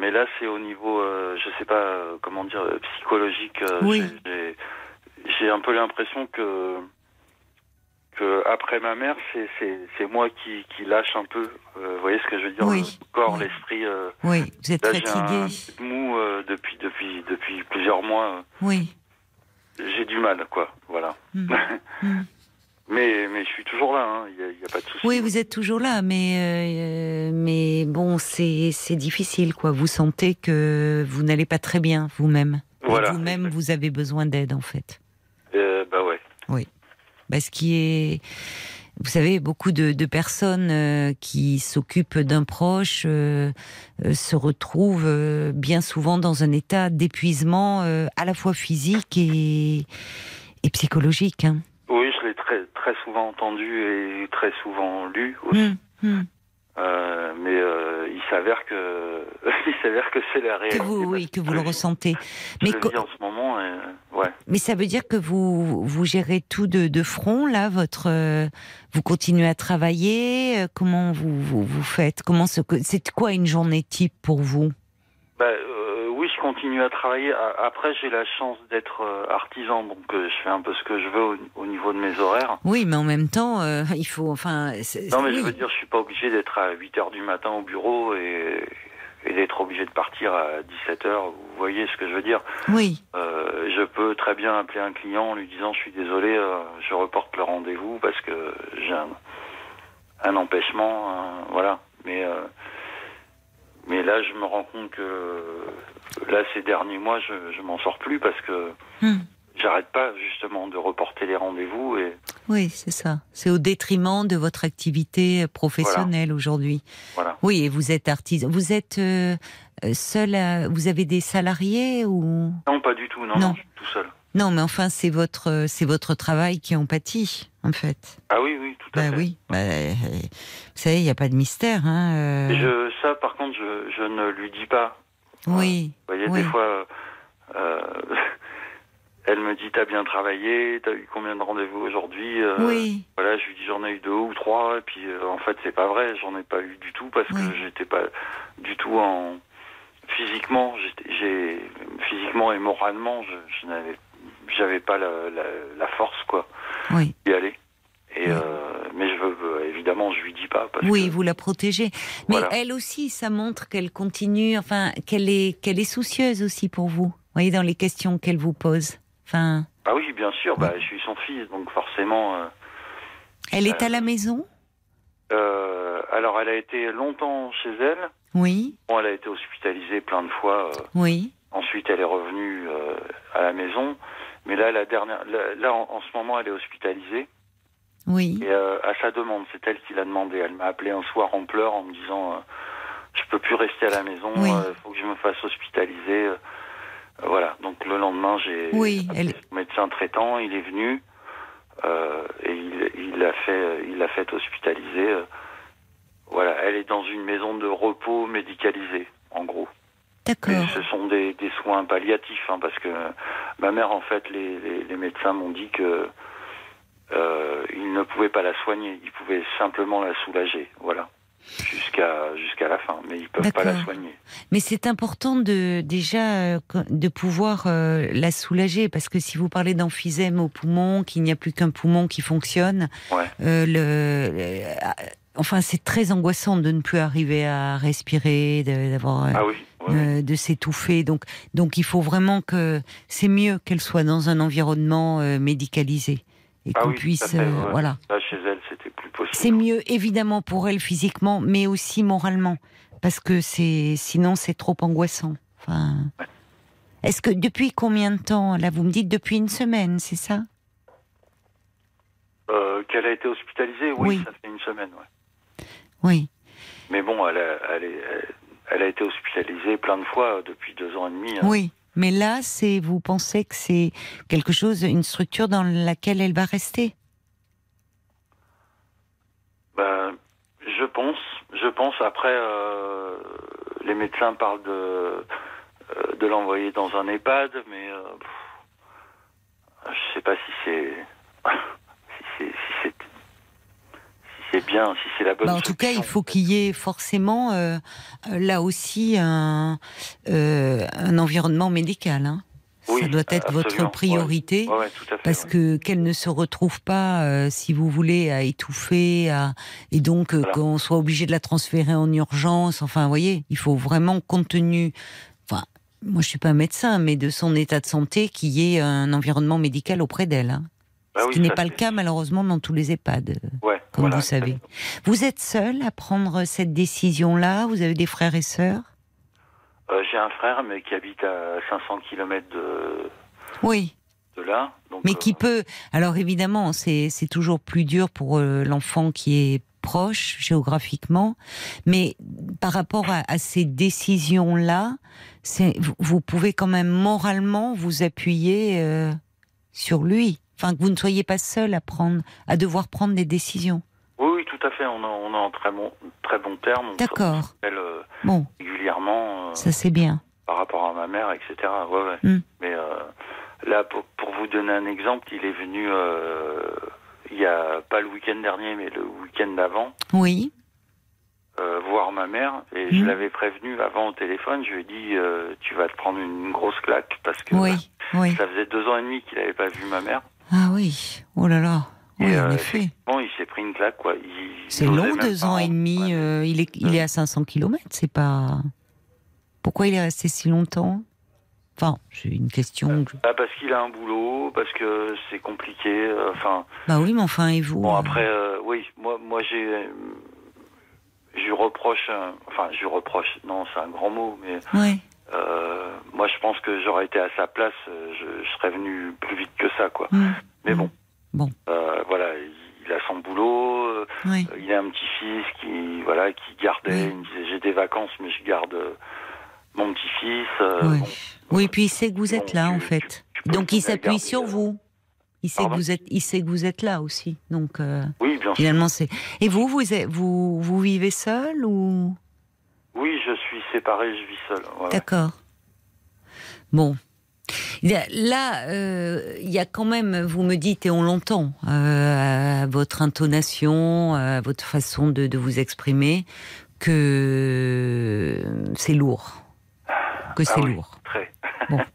mais là, c'est au niveau, je sais pas comment dire, psychologique. Oui. J'ai un peu l'impression que que après ma mère, c'est moi qui qui lâche un peu. Euh, vous voyez ce que je veux dire Oui. Le corps, Oui. l'esprit. euh, Oui, vous êtes là, un fatigué. de mou euh, depuis depuis depuis plusieurs mois. Oui. j'ai du mal, quoi. Voilà. Mm. [laughs] Mm. mais mais je suis toujours là. hein. Il y, a, pas de souci. Oui, vous êtes toujours là, mais euh, mais bon, c'est difficile, quoi. Vous sentez que vous n'allez pas très bien vous-même. Voilà. Vous-même, vous avez besoin d'aide, en fait. Euh, bah ouais. Bah, ce qui est, vous savez, beaucoup de, de personnes euh, qui s'occupent d'un proche euh, euh, se retrouvent bien souvent dans un état d'épuisement à la fois physique et, et psychologique. Hein. Oui, je l'ai très très souvent entendu et très souvent lu aussi. Hum, hum. Euh, mais euh, il s'avère que [laughs] il s'avère que c'est la Que réalité. vous, oui, que vous le ressentez. Je Mais le co- vis en ce moment. Et, ouais. Mais ça veut dire que vous vous gérez tout de, de front là, votre euh, vous continuez à travailler. euh, Comment vous vous, vous faites? Comment ce que c'est quoi une journée type pour vous? Bah, euh, continue à travailler. Après, j'ai la chance d'être euh, artisan, donc euh, je fais un peu ce que je veux au, au niveau de mes horaires. Oui, mais en même temps, euh, il faut, enfin, Non, mais oui. je veux dire, je suis pas obligé d'être à 8 heures du matin au bureau et, et d'être obligé de partir à 17 heures. Vous voyez ce que je veux dire? Oui, Euh, Je peux très bien appeler un client en lui disant, je suis désolé, euh, je reporte le rendez-vous parce que j'ai un, un empêchement, voilà. Mais mais là, je me rends compte que là, ces derniers mois, je, je m'en sors plus parce que Hmm. j'arrête pas justement de reporter les rendez-vous et oui, c'est ça. C'est au détriment de votre activité professionnelle aujourd'hui. voilà. Oui, et vous êtes artisan. Vous êtes euh, euh, seul. à- Vous avez des salariés ou? Non, pas du tout. Non, Non. non, je suis tout seul. non Mais enfin, c'est votre, euh, c'est votre travail qui en pâtit, en fait. Ah oui, oui, tout à Bah fait. oui. Bah, euh, vous savez, il n'y a pas de mystère. Hein, euh, Je, ça, par contre, je, je ne lui dis pas. Oui. Vous voyez, Oui. des fois, euh, elle me dit T'as bien travaillé, t'as eu combien de rendez-vous aujourd'hui Euh, oui. Voilà, je lui dis J'en ai eu deux ou trois, et puis euh, en fait, c'est pas vrai, j'en ai pas eu du tout parce Oui. que j'étais pas du tout en. Physiquement, j'étais- j'ai physiquement et moralement, je, je n'avais j'avais pas la, la, la force, quoi, Oui. d'y aller. Et, Oui. euh, mais je veux, euh, évidemment, je lui dis pas. Parce Oui, que, vous la protégez. Mais Voilà. elle aussi, ça montre qu'elle continue, enfin, qu'elle est, qu'elle est soucieuse aussi pour vous. Vous voyez, dans les questions qu'elle vous pose. Enfin, Ah oui, bien sûr, bah, je suis son fils, donc forcément. euh, elle est à la maison? Alors, elle a été longtemps chez elle. Oui, Bon, elle a été hospitalisée plein de fois. oui, ensuite, elle est revenue à la maison. Mais là, la dernière, là, là, en, en ce moment, elle est hospitalisée. Oui. Et euh, à sa demande, c'est elle qui l'a demandé. Elle m'a appelé un soir en pleurs en me disant euh, Je peux plus rester à la maison, il Oui. faut que je me fasse hospitaliser. Euh, voilà. Donc, le lendemain, j'ai Oui, elle- son médecin traitant. Il est venu. euh, et il, l'a fait, il l'a fait hospitaliser. euh, voilà, elle est dans une maison de repos médicalisée, en gros. D'accord. ce sont des, des soins palliatifs, hein, parce que ma mère, en fait, les, les- les médecins m'ont dit que euh, ils ne pouvaient pas la soigner, ils pouvaient simplement la soulager, voilà, jusqu'à jusqu'à la fin, mais ils peuvent pas la soigner. Mais c'est important de déjà euh, de pouvoir euh, la soulager parce que si vous parlez d'emphysème au poumon, qu'il n'y a plus qu'un poumon qui fonctionne, Ouais. euh, le, euh, enfin c'est très angoissant de ne plus arriver à respirer, de- d'avoir Ah oui, ouais, ouais. de s'étouffer. Donc, donc il faut vraiment que c'est mieux qu'elle soit dans un environnement euh, médicalisé et Ah qu'on oui, puisse, fait, euh, ouais. voilà. Là, chez elle, c'était plus possible. C'est mieux évidemment pour elle physiquement, mais aussi moralement, parce que c'est sinon c'est trop angoissant. Enfin, est-ce que depuis combien de temps Là, vous me dites depuis une semaine, c'est ça? Euh, Qu'elle a été hospitalisée, oui, Oui. ça fait une semaine, ouais. Oui. Mais bon, elle a, elle, est- elle- elle a été hospitalisée plein de fois euh, depuis deux ans et demi. hein. Oui. Mais là, c'est vous pensez que c'est quelque chose, une structure dans laquelle elle va rester? Ben, je pense, je pense. Après, euh, les médecins parlent de euh, de l'envoyer dans un EHPAD, mais euh, pff, je sais pas si c'est [laughs] si c'est c'est bien, si c'est la bonne. Bah, en tout cas, il faut qu'il y ait forcément euh, euh, là aussi un, euh, un environnement médical. Hein. Oui, Ça doit être votre priorité. Ouais, ouais, tout à fait. Parce ouais. que qu'elle ne se retrouve pas, euh, si vous voulez, à étouffer, à... et donc euh, Voilà. qu'on soit obligé de la transférer en urgence. Enfin, vous voyez, il faut vraiment, compte tenu, enfin, moi je suis pas médecin, mais de son état de santé, qu'il y ait un environnement médical auprès d'elle. hein. Bah Ce oui, qui n'est pas le cas malheureusement dans tous les EHPAD, euh, Ouais, comme voilà, vous savez. exactement. Vous êtes seul à prendre cette décision-là? Vous avez des frères et sœurs? Euh, J'ai un frère, mais qui habite à 500 km de Oui. de là. Donc, Mais euh, qui peut. Alors évidemment, c'est toujours plus dur pour euh, l'enfant qui est proche géographiquement, mais par rapport à, à ces décisions-là, vous, vous pouvez quand même moralement vous appuyer euh, sur lui. Enfin, que vous ne soyez pas seul à prendre, à devoir prendre des décisions. Oui, oui, tout à fait. On est, on en très bon, très bon terme. D'accord. euh, Bon, régulièrement euh, ça c'est bien. par rapport à ma mère, etc. Ouais, ouais. Hmm. Mais euh, là, pour, pour vous donner un exemple, il est venu il y a pas le week-end dernier, mais le week-end d'avant. Oui, euh, voir ma mère et je Mhm. l'avais prévenu avant au téléphone. Je lui ai dit euh, tu vas te prendre une grosse claque parce que Oui, [laughs] oui. ça faisait deux ans et demi qu'il n'avait pas vu ma mère. Ah oui, oh là là. Oui, Et, en euh, effet. Bon, il s'est pris une claque quoi. C'est long, deux ans et demi. Ouais. euh, il, est, il est à 500 km, c'est pas. Pourquoi il est resté si longtemps? Enfin, c'est une question. que- Ah, parce qu'il a un boulot, parce que c'est compliqué. euh, Enfin, Bah oui, mais enfin, et vous bon euh, après, euh, oui, moi, moi j'ai, euh, je lui reproche, euh, enfin, je lui reproche. Non, c'est un grand mot, mais Ouais. Euh, moi, je pense que j'aurais été à sa place, euh, je, je serais venu plus vite que ça, quoi. Mais bon, Bon. Euh, voilà, il, il a son boulot. euh, Ouais. il a un petit-fils qui, voilà, qui gardait. Oui. Il me disait, j'ai des vacances, mais je garde mon petit-fils. bon. Oui, puis il sait que vous êtes Bon, là, tu- en fait. tu Donc il s'appuie sur vous. Il sait, que vous êtes, il sait que vous êtes là aussi. Donc Oui, bien finalement, c'est. Et vous, vous, vous, vous vivez seul ou? Oui, je suis séparé, je vis seul. ouais. D'accord. Bon. Il Là, euh, il y a quand même, vous me dites, et on l'entend, euh, à votre intonation, à votre façon de, de vous exprimer, que c'est lourd. Que c'est Ah oui, lourd. Très. Bon. [laughs]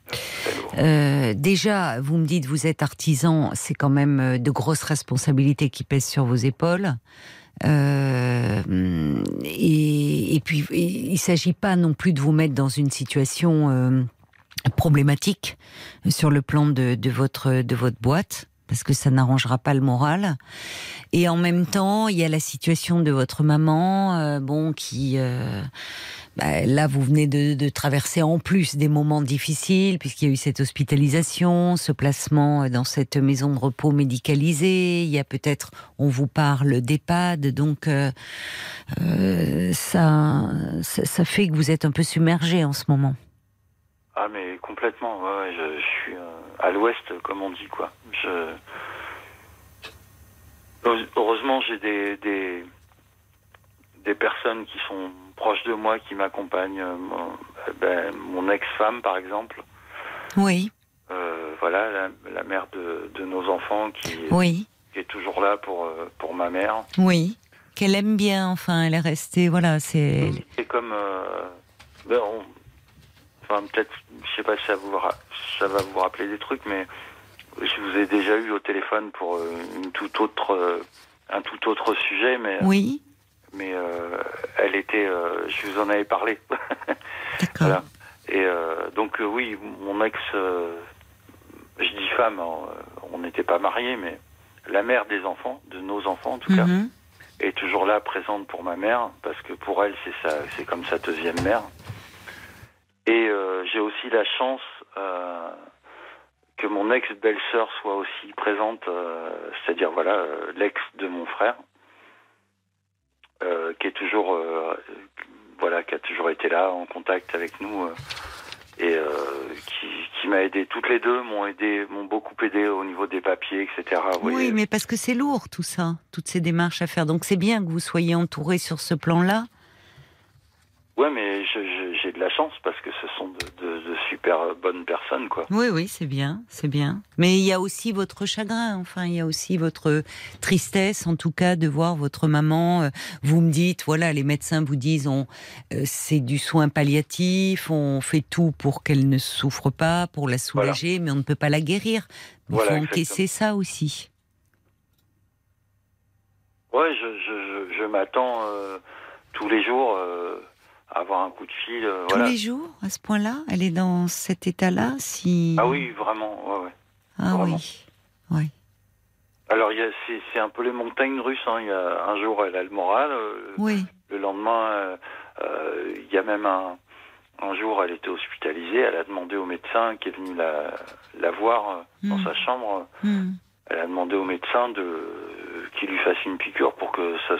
Euh, déjà, vous me dites, vous êtes artisan, c'est quand même euh, de grosses responsabilités qui pèsent sur vos épaules. Euh, et, et puis, il ne s'agit pas non plus de vous mettre dans une situation euh, problématique sur le plan de, de votre, de votre boîte, parce que ça n'arrangera pas le moral. Et en même temps, il y a la situation de votre maman, euh, bon, qui... euh, bah, là, vous venez de, traverser en plus des moments difficiles, puisqu'il y a eu cette hospitalisation, ce placement dans cette maison de repos médicalisée. Il y a peut-être, on vous parle d'EHPAD, donc euh, euh, ça, ça fait que vous êtes un peu submergé en ce moment. Ah, mais complètement. Ouais, je, je suis euh, à l'ouest, comme on dit, quoi. Je... Heureusement, j'ai des, des, des personnes qui sont proches de moi, qui m'accompagnent. euh, Mon, euh, ben, mon ex-femme, par exemple. Oui, Euh, voilà, la, la mère de, de nos enfants qui, oui, qui est toujours là pour, pour ma mère. oui. Qu'elle aime bien, enfin, elle est restée, voilà, c'est. C'est comme. euh, ben, on- enfin, peut-être, je sais pas si ça, vous, ça va vous rappeler des trucs, mais je vous ai déjà eu au téléphone pour euh, une toute autre, euh, un tout autre sujet, mais, Oui, mais euh, elle était. euh, je vous en avais parlé. [laughs] d'accord. Voilà. Et euh, donc, euh, oui, mon ex. euh, je dis femme, hein, euh, on n'était pas mariés, mais la mère des enfants, de nos enfants en tout cas, Mhm. est toujours là, présente pour ma mère, parce que pour elle, c'est ça, c'est comme sa deuxième mère. Et euh, j'ai aussi la chance euh, que mon ex-belle-sœur soit aussi présente, euh, c'est-à-dire voilà l'ex de mon frère, qui est toujours voilà, qui a toujours été là en contact avec nous. et euh, qui, qui m'a aidé. Toutes les deux m'ont aidé, m'ont beaucoup aidé au niveau des papiers, etc. Vous Oui, voyez. mais parce que c'est lourd tout ça, toutes ces démarches à faire. Donc c'est bien que vous soyez entouré sur ce plan-là. Ouais, mais j'ai de la chance parce que ce sont de, de- de super bonnes personnes, quoi. Oui, oui, c'est bien, c'est bien. Mais il y a aussi votre chagrin, enfin, il y a aussi votre tristesse, en tout cas, de voir votre maman. euh, Vous me dites, voilà, les médecins vous disent, on, euh, c'est du soin palliatif, on fait tout pour qu'elle ne souffre pas, pour la soulager, mais on ne peut pas la guérir. Il Voilà, faut encaisser ça aussi. Ouais, je, je, je, je m'attends euh, tous les jours euh, avoir un coup de fil. euh, Tous voilà. les jours, à ce point-là, elle est dans cet état-là, si. Ah oui, vraiment, ouais, ouais. Ah vraiment. oui. Oui. Alors, c'est, un peu les montagnes russes. Hein. Il y a, un jour, elle a le moral. euh, Oui. Le lendemain, euh, euh, il y a même un, un jour, elle était hospitalisée. Elle a demandé au médecin qui est venu la, la voir dans Mm. sa chambre. Hmm. Elle a demandé au médecin de qu'il lui fasse une piqûre pour que ça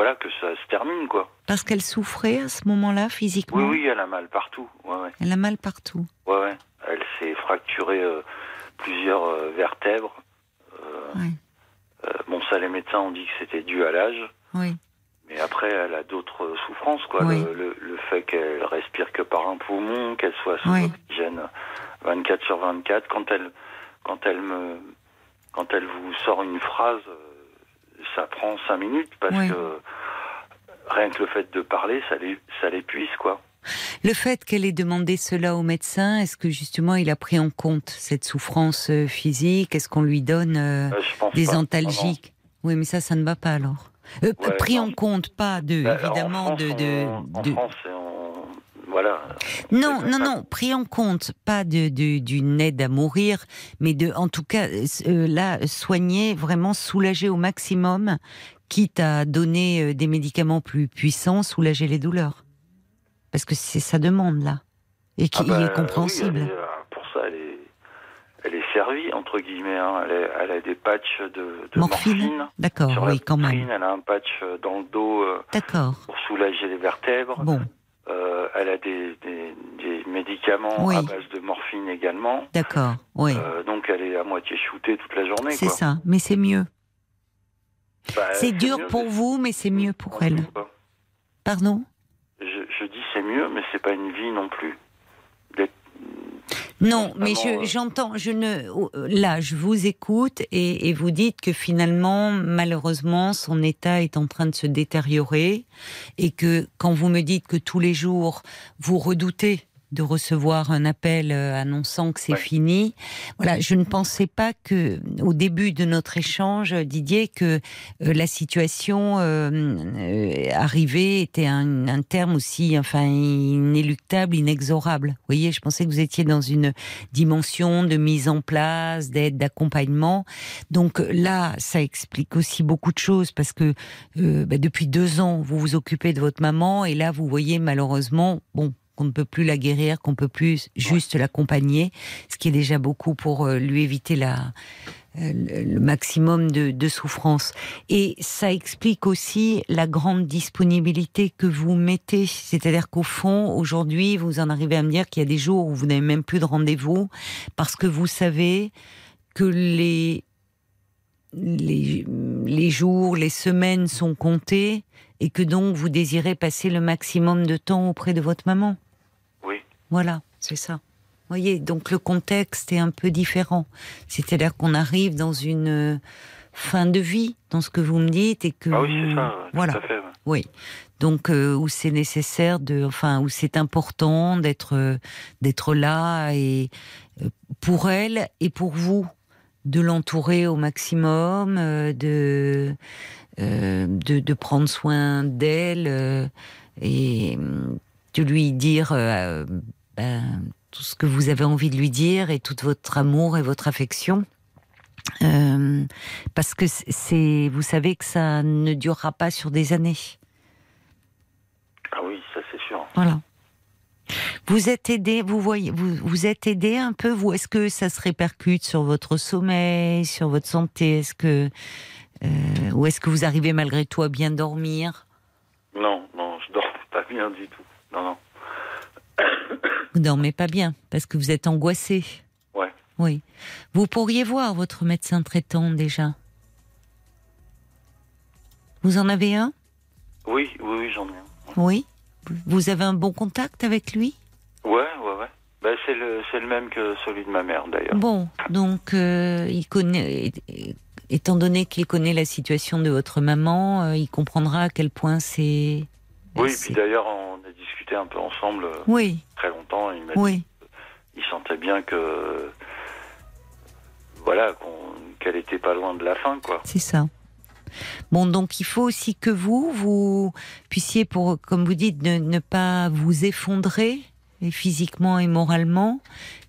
voilà que ça se termine quoi. Parce qu'elle souffrait à ce moment-là physiquement. Oui oui, elle a mal partout. Ouais ouais. Elle a mal partout. Ouais ouais. Elle s'est fracturée euh, plusieurs euh, vertèbres. Euh, bon ça les médecins ont dit que c'était dû à l'âge. Oui. Mais après, elle a d'autres souffrances, quoi. Oui. Le, le- le fait qu'elle respire que par un poumon, qu'elle soit sous Oui. oxygène 24 sur 24, quand elle, quand elle me, quand elle vous sort une phrase, ça prend cinq minutes parce Oui. que rien que le fait de parler, ça l'é- ça l'épuise, quoi. Le fait qu'elle ait demandé cela au médecin, est-ce que justement il a pris en compte cette souffrance euh, physique? Est-ce qu'on lui donne euh, Euh, des antalgiques? Oui, mais ça, ça ne va pas alors. Euh, Ouais, pris non. en compte, pas de, Bah, évidemment, en France, de, de, on- en de- France, on- voilà. Non, non, non, pris en compte, pas de de- d'une aide à mourir, mais de, en tout cas, euh, là, soigner, vraiment soulager au maximum, quitte à donner euh, des médicaments plus puissants, soulager les douleurs. Parce que c'est sa demande, là. Et qui Ah bah, est compréhensible. est, euh, pour ça, elle est, elle est servie, entre guillemets. hein. Elle, est- elle a des patchs de, de morphine, morphine. D'accord, oui, quand même. Elle a un patch euh, dans le dos euh, pour soulager les vertèbres. Bon, Euh, elle a des, des- des médicaments Oui. à base de morphine également. d'accord, oui. Euh, donc elle est à moitié shootée toute la journée. c'est ça, mais c'est mieux. Bah, C'est dur mieux, pour vous, mais c'est mieux pour elle. Pardon? Je, je dis c'est mieux, mais c'est pas une vie non plus. Non, mais Vraiment, je- euh, j'entends, je ne, oh, là, je vous écoute et, et vous dites que finalement, malheureusement, son état est en train de se détériorer et que quand vous me dites que tous les jours vous redoutez de recevoir un appel euh, annonçant que c'est Ouais. fini. Voilà, je ne pensais pas que au début de notre échange, Didier, que euh, la situation euh, euh, arrivée était un, un terme aussi, enfin, inéluctable, inexorable. Vous voyez, je pensais que vous étiez dans une dimension de mise en place, d'aide, d'accompagnement. Donc là, ça explique aussi beaucoup de choses parce que euh, bah, depuis deux ans, vous vous occupez de votre maman et là, vous voyez malheureusement, bon, qu'on ne peut plus la guérir, qu'on peut plus juste l'accompagner, ce qui est déjà beaucoup pour euh, lui éviter la, euh, le le maximum de, de souffrance. Et ça explique aussi la grande disponibilité que vous mettez. C'est-à-dire qu'au fond, aujourd'hui, vous en arrivez à me dire qu'il y a des jours où vous n'avez même plus de rendez-vous parce que vous savez que les, les, les jours, les semaines sont comptés et que donc vous désirez passer le maximum de temps auprès de votre maman. Voilà, c'est ça. voyez, donc le contexte est un peu différent. C'est-à-dire qu'on arrive dans une euh, fin de vie, dans ce que vous me dites, et que Ah oui, c'est ça. voilà. Tout à fait. ouais. oui. Donc euh, où c'est nécessaire de, enfin où c'est important d'être euh, d'être là et euh, pour elle et pour vous de l'entourer au maximum, de, de de prendre soin d'elle et de lui dire ben, tout ce que vous avez envie de lui dire et tout votre amour et votre affection. Euh, parce que c'est, vous savez que ça ne durera pas sur des années. Ah oui, ça c'est sûr. Voilà. Vous êtes aidé, vous voyez, vous, vous êtes aidé un peu, vous. Est-ce que ça se répercute sur votre sommeil, sur votre santé? Est-ce que euh, ou est-ce que vous arrivez malgré tout à bien dormir? Non, non, je dors pas bien du tout. Non, non. Vous dormez pas bien parce que vous êtes angoissé. Ouais. Oui. Vous pourriez voir votre médecin traitant déjà. Vous en avez un? Oui, oui, oui, j'en ai un. Oui. Vous avez un bon contact avec lui? Ouais, ouais, ouais. Bah, c'est le, c'est le même que celui de ma mère d'ailleurs. Bon, donc euh, il connaît, étant donné qu'il connaît la situation de votre maman, euh, il comprendra à quel point c'est. Oui, c'est- puis d'ailleurs, on a discuté un peu ensemble euh, Oui, très longtemps. Il m'a oui, qu'il sentait bien que. Voilà, qu'elle était pas loin de la fin, quoi. c'est ça. Bon, donc il faut aussi que vous, vous puissiez, pour, comme vous dites, ne, ne pas vous effondrer et physiquement et moralement.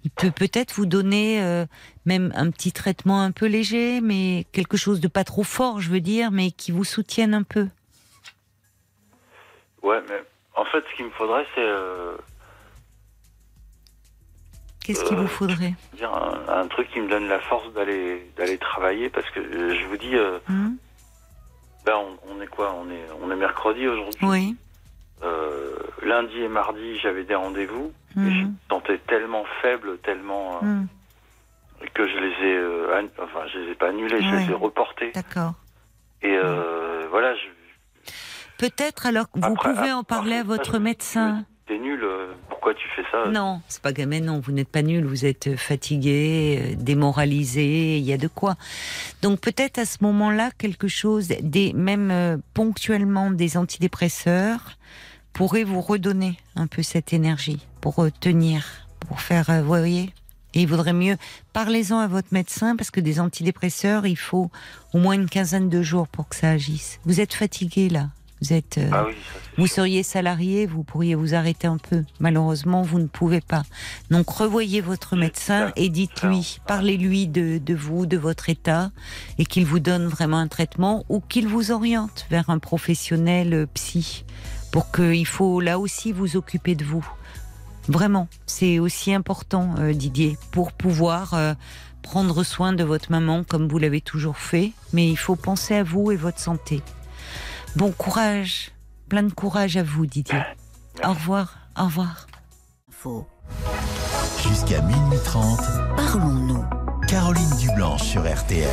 Il peut peut-être vous donner euh, même un petit traitement un peu léger, mais quelque chose de pas trop fort, je veux dire, mais qui vous soutienne un peu. Ouais, mais en fait, ce qu'il me faudrait, c'est euh, Qu'est-ce qu'il Euh, vous faudrait? dire un, un truc qui me donne la force d'aller d'aller travailler, parce que euh, je vous dis, euh, Hein ben, on, on est quoi? On est on est mercredi aujourd'hui. Oui. Euh, lundi et mardi, j'avais des rendez-vous. Et je me sentais tellement faible, tellement euh, Mhm. que je les ai, euh, enfin, je les ai pas annulés, je les ai reportés. D'accord. Et euh, voilà, je, Peut-être alors que vous Après- pouvez en parler à votre médecin. C'était nul. euh, pourquoi tu fais ça Non, c'est pas gamin, non, vous n'êtes pas nul, vous êtes fatigué, euh, démoralisé, il y a de quoi. Donc peut-être à ce moment-là, quelque chose, des, même euh, ponctuellement des antidépresseurs, pourrait vous redonner un peu cette énergie pour euh, tenir, pour faire, vous voyez et il vaudrait mieux, parlez-en à votre médecin parce que des antidépresseurs, il faut au moins une quinzaine de jours pour que ça agisse. Vous êtes fatigué là, vous êtes, euh, Ah oui, vous seriez salarié, vous pourriez vous arrêter un peu. Malheureusement, vous ne pouvez pas. Donc revoyez votre médecin et dites-lui, parlez-lui de, de vous, de votre état, et qu'il vous donne vraiment un traitement ou qu'il vous oriente vers un professionnel euh, psy, pour qu'il faut là aussi vous occuper de vous. Vraiment, c'est aussi important, euh, Didier, pour pouvoir euh, prendre soin de votre maman comme vous l'avez toujours fait. Mais il faut penser à vous et votre santé. Bon courage, plein de courage à vous, Didier. Au revoir, au revoir. Info. Jusqu'à minuit 30, Parlons-nous. Caroline Dublanche sur RTL.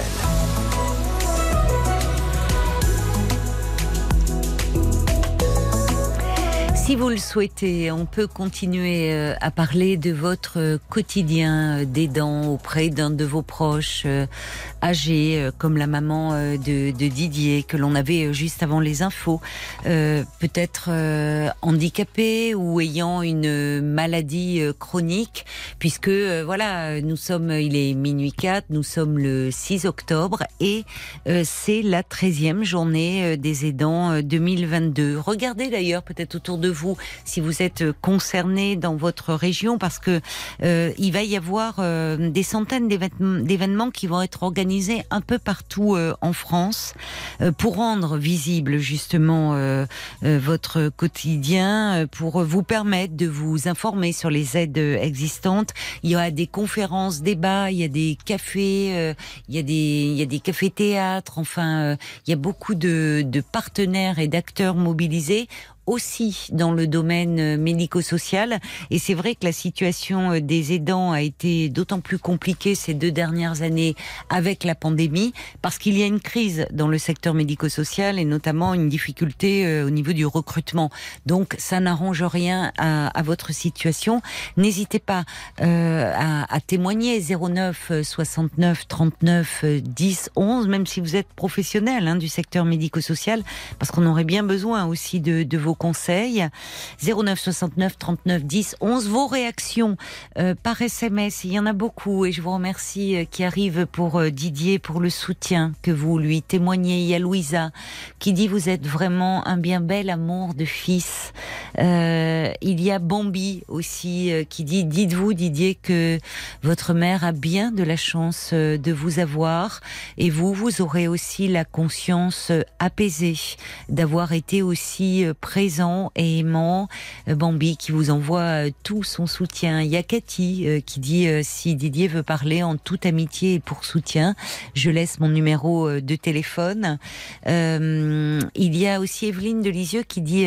Si vous le souhaitez, on peut continuer euh, à parler de votre euh, quotidien euh, d'aidant auprès d'un de vos proches âgés, comme la maman de, Didier que l'on avait juste avant les infos, peut-être euh, handicapé ou ayant une maladie chronique, puisque voilà, nous sommes, il est minuit 4, nous sommes le 6 octobre et c'est la 13e journée des aidants euh, 2022. Regardez d'ailleurs peut-être autour de vous si vous êtes euh, concerné dans votre région parce que euh, il va y avoir euh, des centaines d'événements qui vont être organisés un peu partout euh, en France euh, pour rendre visible justement euh, votre quotidien, pour vous permettre de vous informer sur les aides existantes. Il y aura des conférences, débats, il y a des cafés, il y a des il y a des cafés théâtres. Enfin, il y a beaucoup de, de partenaires et d'acteurs mobilisés aussi dans le domaine euh, médico-social. Et c'est vrai que la situation euh, des aidants a été d'autant plus compliquée ces deux dernières années avec la pandémie, parce qu'il y a une crise dans le secteur médico-social et notamment une difficulté euh, au niveau du recrutement. Donc ça n'arrange rien à, votre situation. N'hésitez pas à, témoigner 09 euh, 69 39 euh, 10 11, même si vous êtes professionnel hein, du secteur médico-social, parce qu'on aurait bien besoin aussi de vos conseils. 09 69 39 10 11. Vos réactions euh, par SMS, il y en a beaucoup et je vous remercie euh, qui arrivent pour euh, Didier pour le soutien que vous lui témoignez. Il y a Louisa qui dit vous êtes vraiment un bien bel amour de fils. Il y a Bambi aussi qui dit dites-vous Didier que votre mère a bien de la chance de vous avoir et vous vous aurez aussi la conscience apaisée d'avoir été aussi euh, et aimant. Euh, Bambi qui vous envoie euh, tout son soutien. Il y a Cathy euh, qui dit si Didier veut parler en toute amitié et pour soutien, je laisse mon numéro de téléphone. Il y a aussi Evelyne de Lisieux qui dit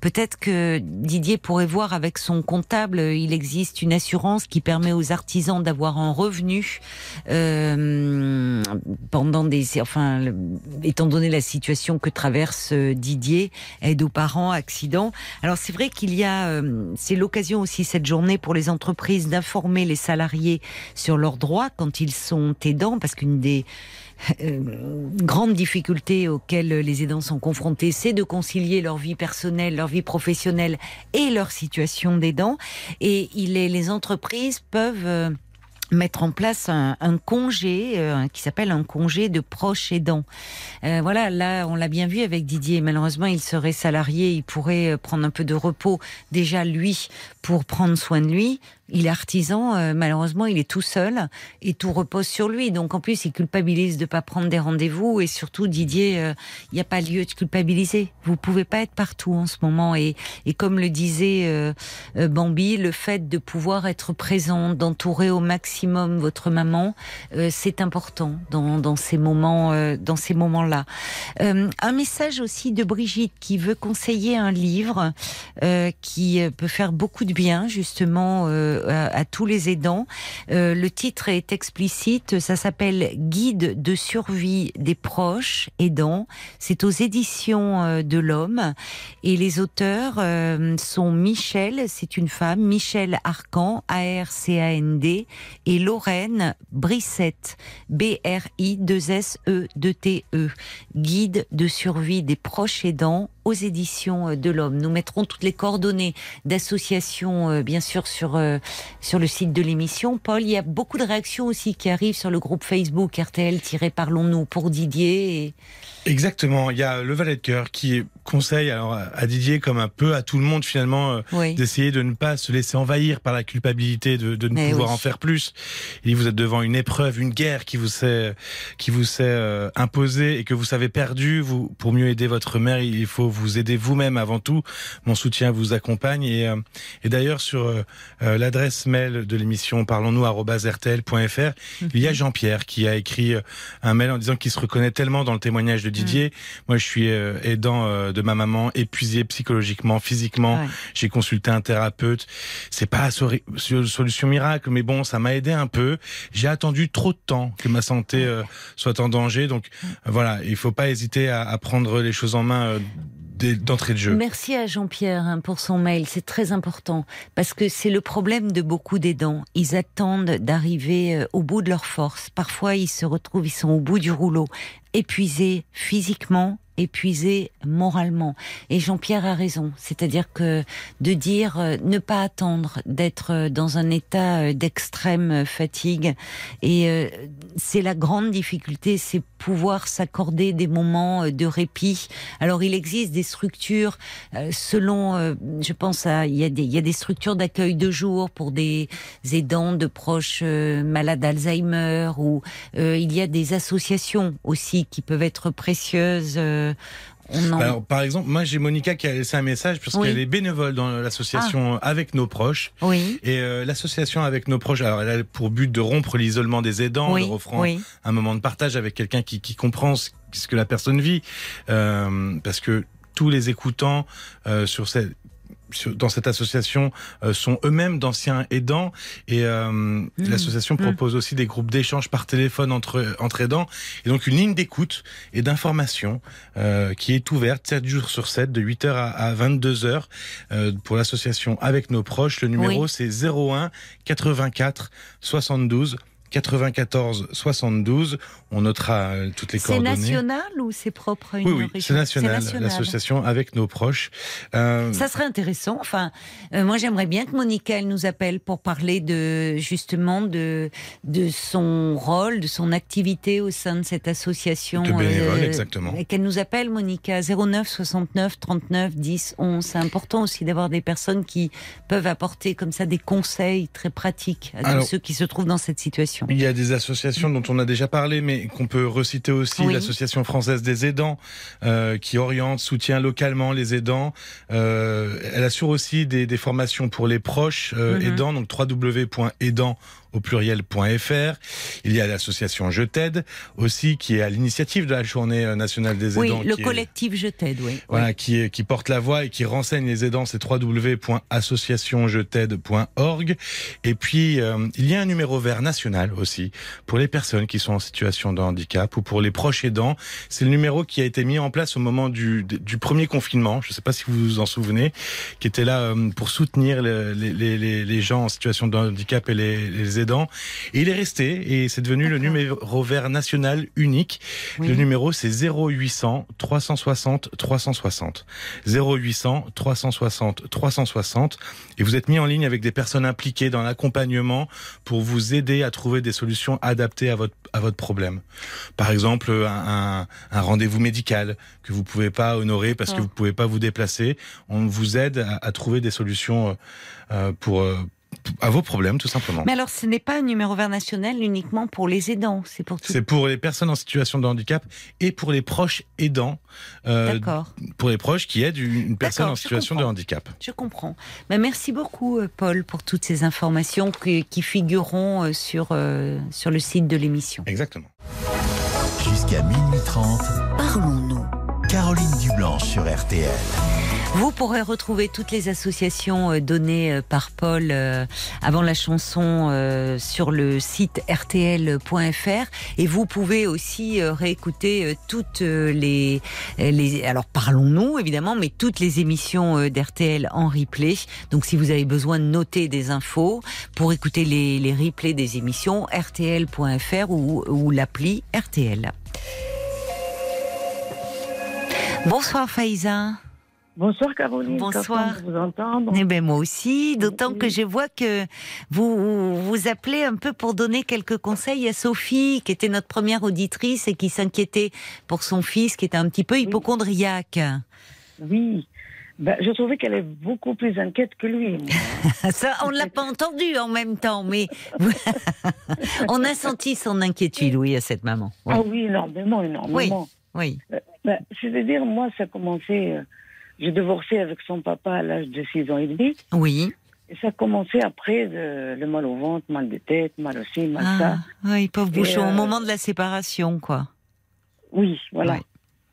peut-être que Didier pourrait voir avec son comptable, il existe une assurance qui permet aux artisans d'avoir un revenu pendant des, enfin, étant donné la situation que traverse Didier, aide aux parents, accidents. Alors c'est vrai qu'il y a, euh, c'est l'occasion aussi cette journée pour les entreprises d'informer les salariés sur leurs droits quand ils sont aidants, parce qu'une des euh, grandes difficultés auxquelles les aidants sont confrontés, c'est de concilier leur vie personnelle, leur vie professionnelle et leur situation d'aidant. Et il les entreprises peuvent euh, mettre en place un, un congé euh, qui s'appelle un congé de proche aidant. Euh, voilà, là, on l'a bien vu avec Didier. Malheureusement, il serait salarié, il pourrait euh, prendre un peu de repos déjà lui pour prendre soin de lui. Il est artisan, euh, malheureusement, il est tout seul et tout repose sur lui. Donc en plus, il culpabilise de pas prendre des rendez-vous et surtout Didier, euh, il n'y a pas lieu de culpabiliser. Vous pouvez pas être partout en ce moment et, et comme le disait euh, euh, Bambi, le fait de pouvoir être présent, d'entourer au maximum votre maman, euh, c'est important dans, dans ces moments, euh, dans ces moments-là. Euh, un message aussi de Brigitte qui veut conseiller un livre euh, qui euh, peut faire beaucoup de bien justement euh, à, tous les aidants. Euh, le titre est explicite, ça s'appelle Guide de survie des proches aidants. C'est aux éditions euh, de l'Homme et les auteurs sont Michel, c'est une femme, Michel Arcan, A-R-C-A-N-D, et Lorraine Brissette, B-R-I-2-S-E-2-T-E, Guide de survie des proches aidants aux éditions euh, de l'Homme. Nous mettrons toutes les coordonnées d'associations, euh, bien sûr, sur, euh, sur le site de l'émission. Paul, il y a beaucoup de réactions aussi qui arrivent sur le groupe Facebook RTL-Parlons-nous pour Didier. Et... Exactement. Il y a le valet de cœur qui conseille alors à Didier comme un peu à tout le monde finalement Oui. d'essayer de ne pas se laisser envahir par la culpabilité de, de ne Mais pouvoir oui. en faire plus. Et vous êtes devant une épreuve, une guerre qui vous s'est qui vous s'est imposée et que vous avez perdu. Vous pour mieux aider votre mère, il faut vous aider vous-même avant tout. Mon soutien vous accompagne et, euh, et d'ailleurs sur euh, euh, l'adresse mail de l'émission parlons-nous rtl.fr, il y a Jean-Pierre qui a écrit un mail en disant qu'il se reconnaît tellement dans le témoignage de Didier. Moi, je suis aidant de ma maman, épuisé psychologiquement, physiquement. Ouais. J'ai consulté un thérapeute. C'est pas la solution miracle, mais bon, ça m'a aidé un peu. J'ai attendu trop de temps que ma santé euh, soit en danger. Donc voilà, il faut pas hésiter à, à prendre les choses en main euh, d'entrée de jeu. Merci à Jean-Pierre hein, pour son mail, c'est très important parce que c'est le problème de beaucoup d'aidants. Ils attendent d'arriver euh, au bout de leur force. Parfois, ils se retrouvent, ils sont au bout du rouleau, épuisés physiquement, épuisés moralement. Et Jean-Pierre a raison, c'est-à-dire que de dire euh, ne pas attendre d'être euh, dans un état euh, d'extrême fatigue et euh, c'est la grande difficulté, c'est pouvoir s'accorder des moments de répit. Alors il existe des structures selon, je pense à, il y a des, il y a des structures d'accueil de jour pour des aidants de proches malades d'Alzheimer ou il y a des associations aussi qui peuvent être précieuses. euh, on en... Alors, par exemple, moi, j'ai Monica qui a laissé un message parce Oui. qu'elle est bénévole dans l'association Avec nos proches. oui, Et euh, l'association Avec nos proches, alors elle a pour but de rompre l'isolement des aidants, oui, leur offrant oui. un moment de partage avec quelqu'un qui, qui comprend ce, ce que la personne vit. Euh, parce que tous les écoutants euh, sur cette dans cette association euh, sont eux-mêmes d'anciens aidants et euh, l'association propose aussi des groupes d'échange par téléphone entre entre aidants et donc une ligne d'écoute et d'information euh, qui est ouverte 7 jours sur 7 de 8h à, à 22h euh, pour l'association avec nos proches. Le numéro Oui. c'est 01 84 72 94 72 on notera euh, toutes les C'est coordonnées national ou c'est propre à une oui, oui, c'est national, l'association avec nos proches. Euh, Ça serait intéressant. Enfin, euh, moi, j'aimerais bien que Monica elle nous appelle pour parler de justement de de son rôle, de son activité au sein de cette association. De bénévole, exactement. Et qu'elle nous appelle, Monica, 09 69 39 10 11. C'est important aussi d'avoir des personnes qui peuvent apporter comme ça des conseils très pratiques à Alors- tous ceux qui se trouvent dans cette situation. Il y a des associations dont on a déjà parlé, mais qu'on peut reciter aussi, Oui. l'association française des aidants, euh, qui oriente, soutient localement les aidants. Euh, elle assure aussi des, des formations pour les proches euh, Mhm. aidants, donc www.aidant au pluriel.fr. Il y a l'association Je t'aide aussi, qui est à l'initiative de la journée nationale des Oui, aidants. le qui est- collectif Je t'aide, oui. Voilà, qui, porte la voix et qui renseigne les aidants, c'est www.associationjet'aide.org. Et puis, euh, il y a un numéro vert national aussi pour les personnes qui sont en situation de handicap ou pour les proches aidants. C'est le numéro qui a été mis en place au moment du, du premier confinement, je ne sais pas si vous vous en souvenez, qui était là euh, pour soutenir le- les, les, les, les gens en situation de handicap et les, les aidants. Et il est resté et c'est devenu le numéro vert national unique. Oui. Le numéro c'est 0800 360 360. 0800 360 360 et vous êtes mis en ligne avec des personnes impliquées dans l'accompagnement pour vous aider à trouver des solutions adaptées à votre à votre problème. Par exemple, un, un- un rendez-vous médical que vous pouvez pas honorer parce que vous pouvez pas vous déplacer, on vous aide à, à trouver des solutions euh, euh, pour euh, à vos problèmes tout simplement. Mais alors, ce n'est pas un numéro vert national uniquement pour les aidants, c'est pour tout. C'est pour les personnes en situation de handicap et pour les proches aidants, euh, D'accord. pour les proches qui aident une personne en situation de handicap. Je comprends. Ben, merci beaucoup, euh, Paul, pour toutes ces informations qui, qui figureront euh, sur, euh, sur le site de l'émission. Exactement. Jusqu'à minuit 30, Parlons-nous. Caroline Dublanche sur RTL. Vous pourrez retrouver toutes les associations euh, données euh, par Paul euh, avant la chanson sur le site rtl.fr et vous pouvez aussi réécouter toutes les, les alors parlons-nous évidemment mais toutes les émissions d'RTL en replay. Donc si vous avez besoin de noter des infos pour écouter les, les replays des émissions rtl.fr ou, ou l'appli RTL. Bonsoir Faïza. Bonsoir Caroline. Bonsoir. Vous entendre. Eh ben moi aussi, d'autant Oui. que je vois que vous vous appelez un peu pour donner quelques conseils à Sophie, qui était notre première auditrice et qui s'inquiétait pour son fils, qui était un petit peu hypochondriaque. Oui. Ben, je trouvais qu'elle est beaucoup plus inquiète que lui. [laughs] Ça, on l'a pas entendu en même temps, mais [laughs] on a senti son inquiétude, oui, à cette maman. Oui, Ah oui, énormément, énormément. oui, Ben, C'est-à-dire, moi, ça a commencé. J'ai divorcé avec son papa à l'âge de 6 ans et demi. oui. Et ça a commencé après de- le mal au ventre, mal de tête, mal aussi, mal Ah, ça. oui, pauvre bouchon, au euh, moment de la séparation, quoi. Oui, voilà. Ouais.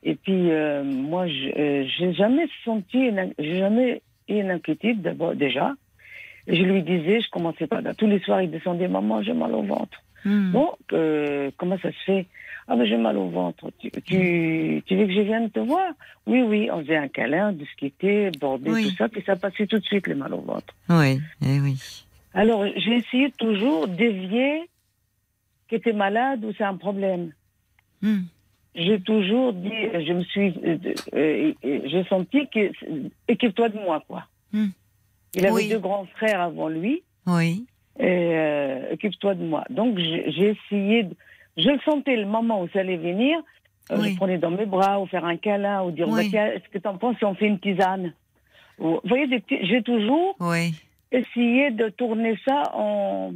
Et puis, euh, moi, je euh, j'ai jamais senti, j'ai jamais eu une inquiétude d'abord déjà. Je lui disais, je commençais pas. Tous les soirs, il descendait, maman, j'ai mal au ventre. Hmm. Bon, euh, comment ça se fait? Ah, ben j'ai mal au ventre. Tu, tu, tu veux que je vienne te voir? Oui, oui, on faisait un câlin, discuter, border, Oui. tout ça, puis ça passait tout de suite, le mal au ventre. Oui, eh oui. Alors, j'ai essayé toujours d'évier qu'il était malade ou c'est un problème. Hmm. J'ai toujours dit, je me suis, euh, euh, j'ai senti que, équipe-toi de moi, quoi. Hmm. Il avait Oui. deux grands frères avant lui, Oui, euh, occupe-toi de moi. Donc j'ai j'ai essayé, de, je le sentais le moment où ça allait venir, euh, Oui. je prenais dans mes bras, ou faire un câlin, ou dire, Oui. bah, est-ce que t'en penses si on fait une tisane Ou- Vous voyez, j'ai toujours oui. essayé de tourner ça en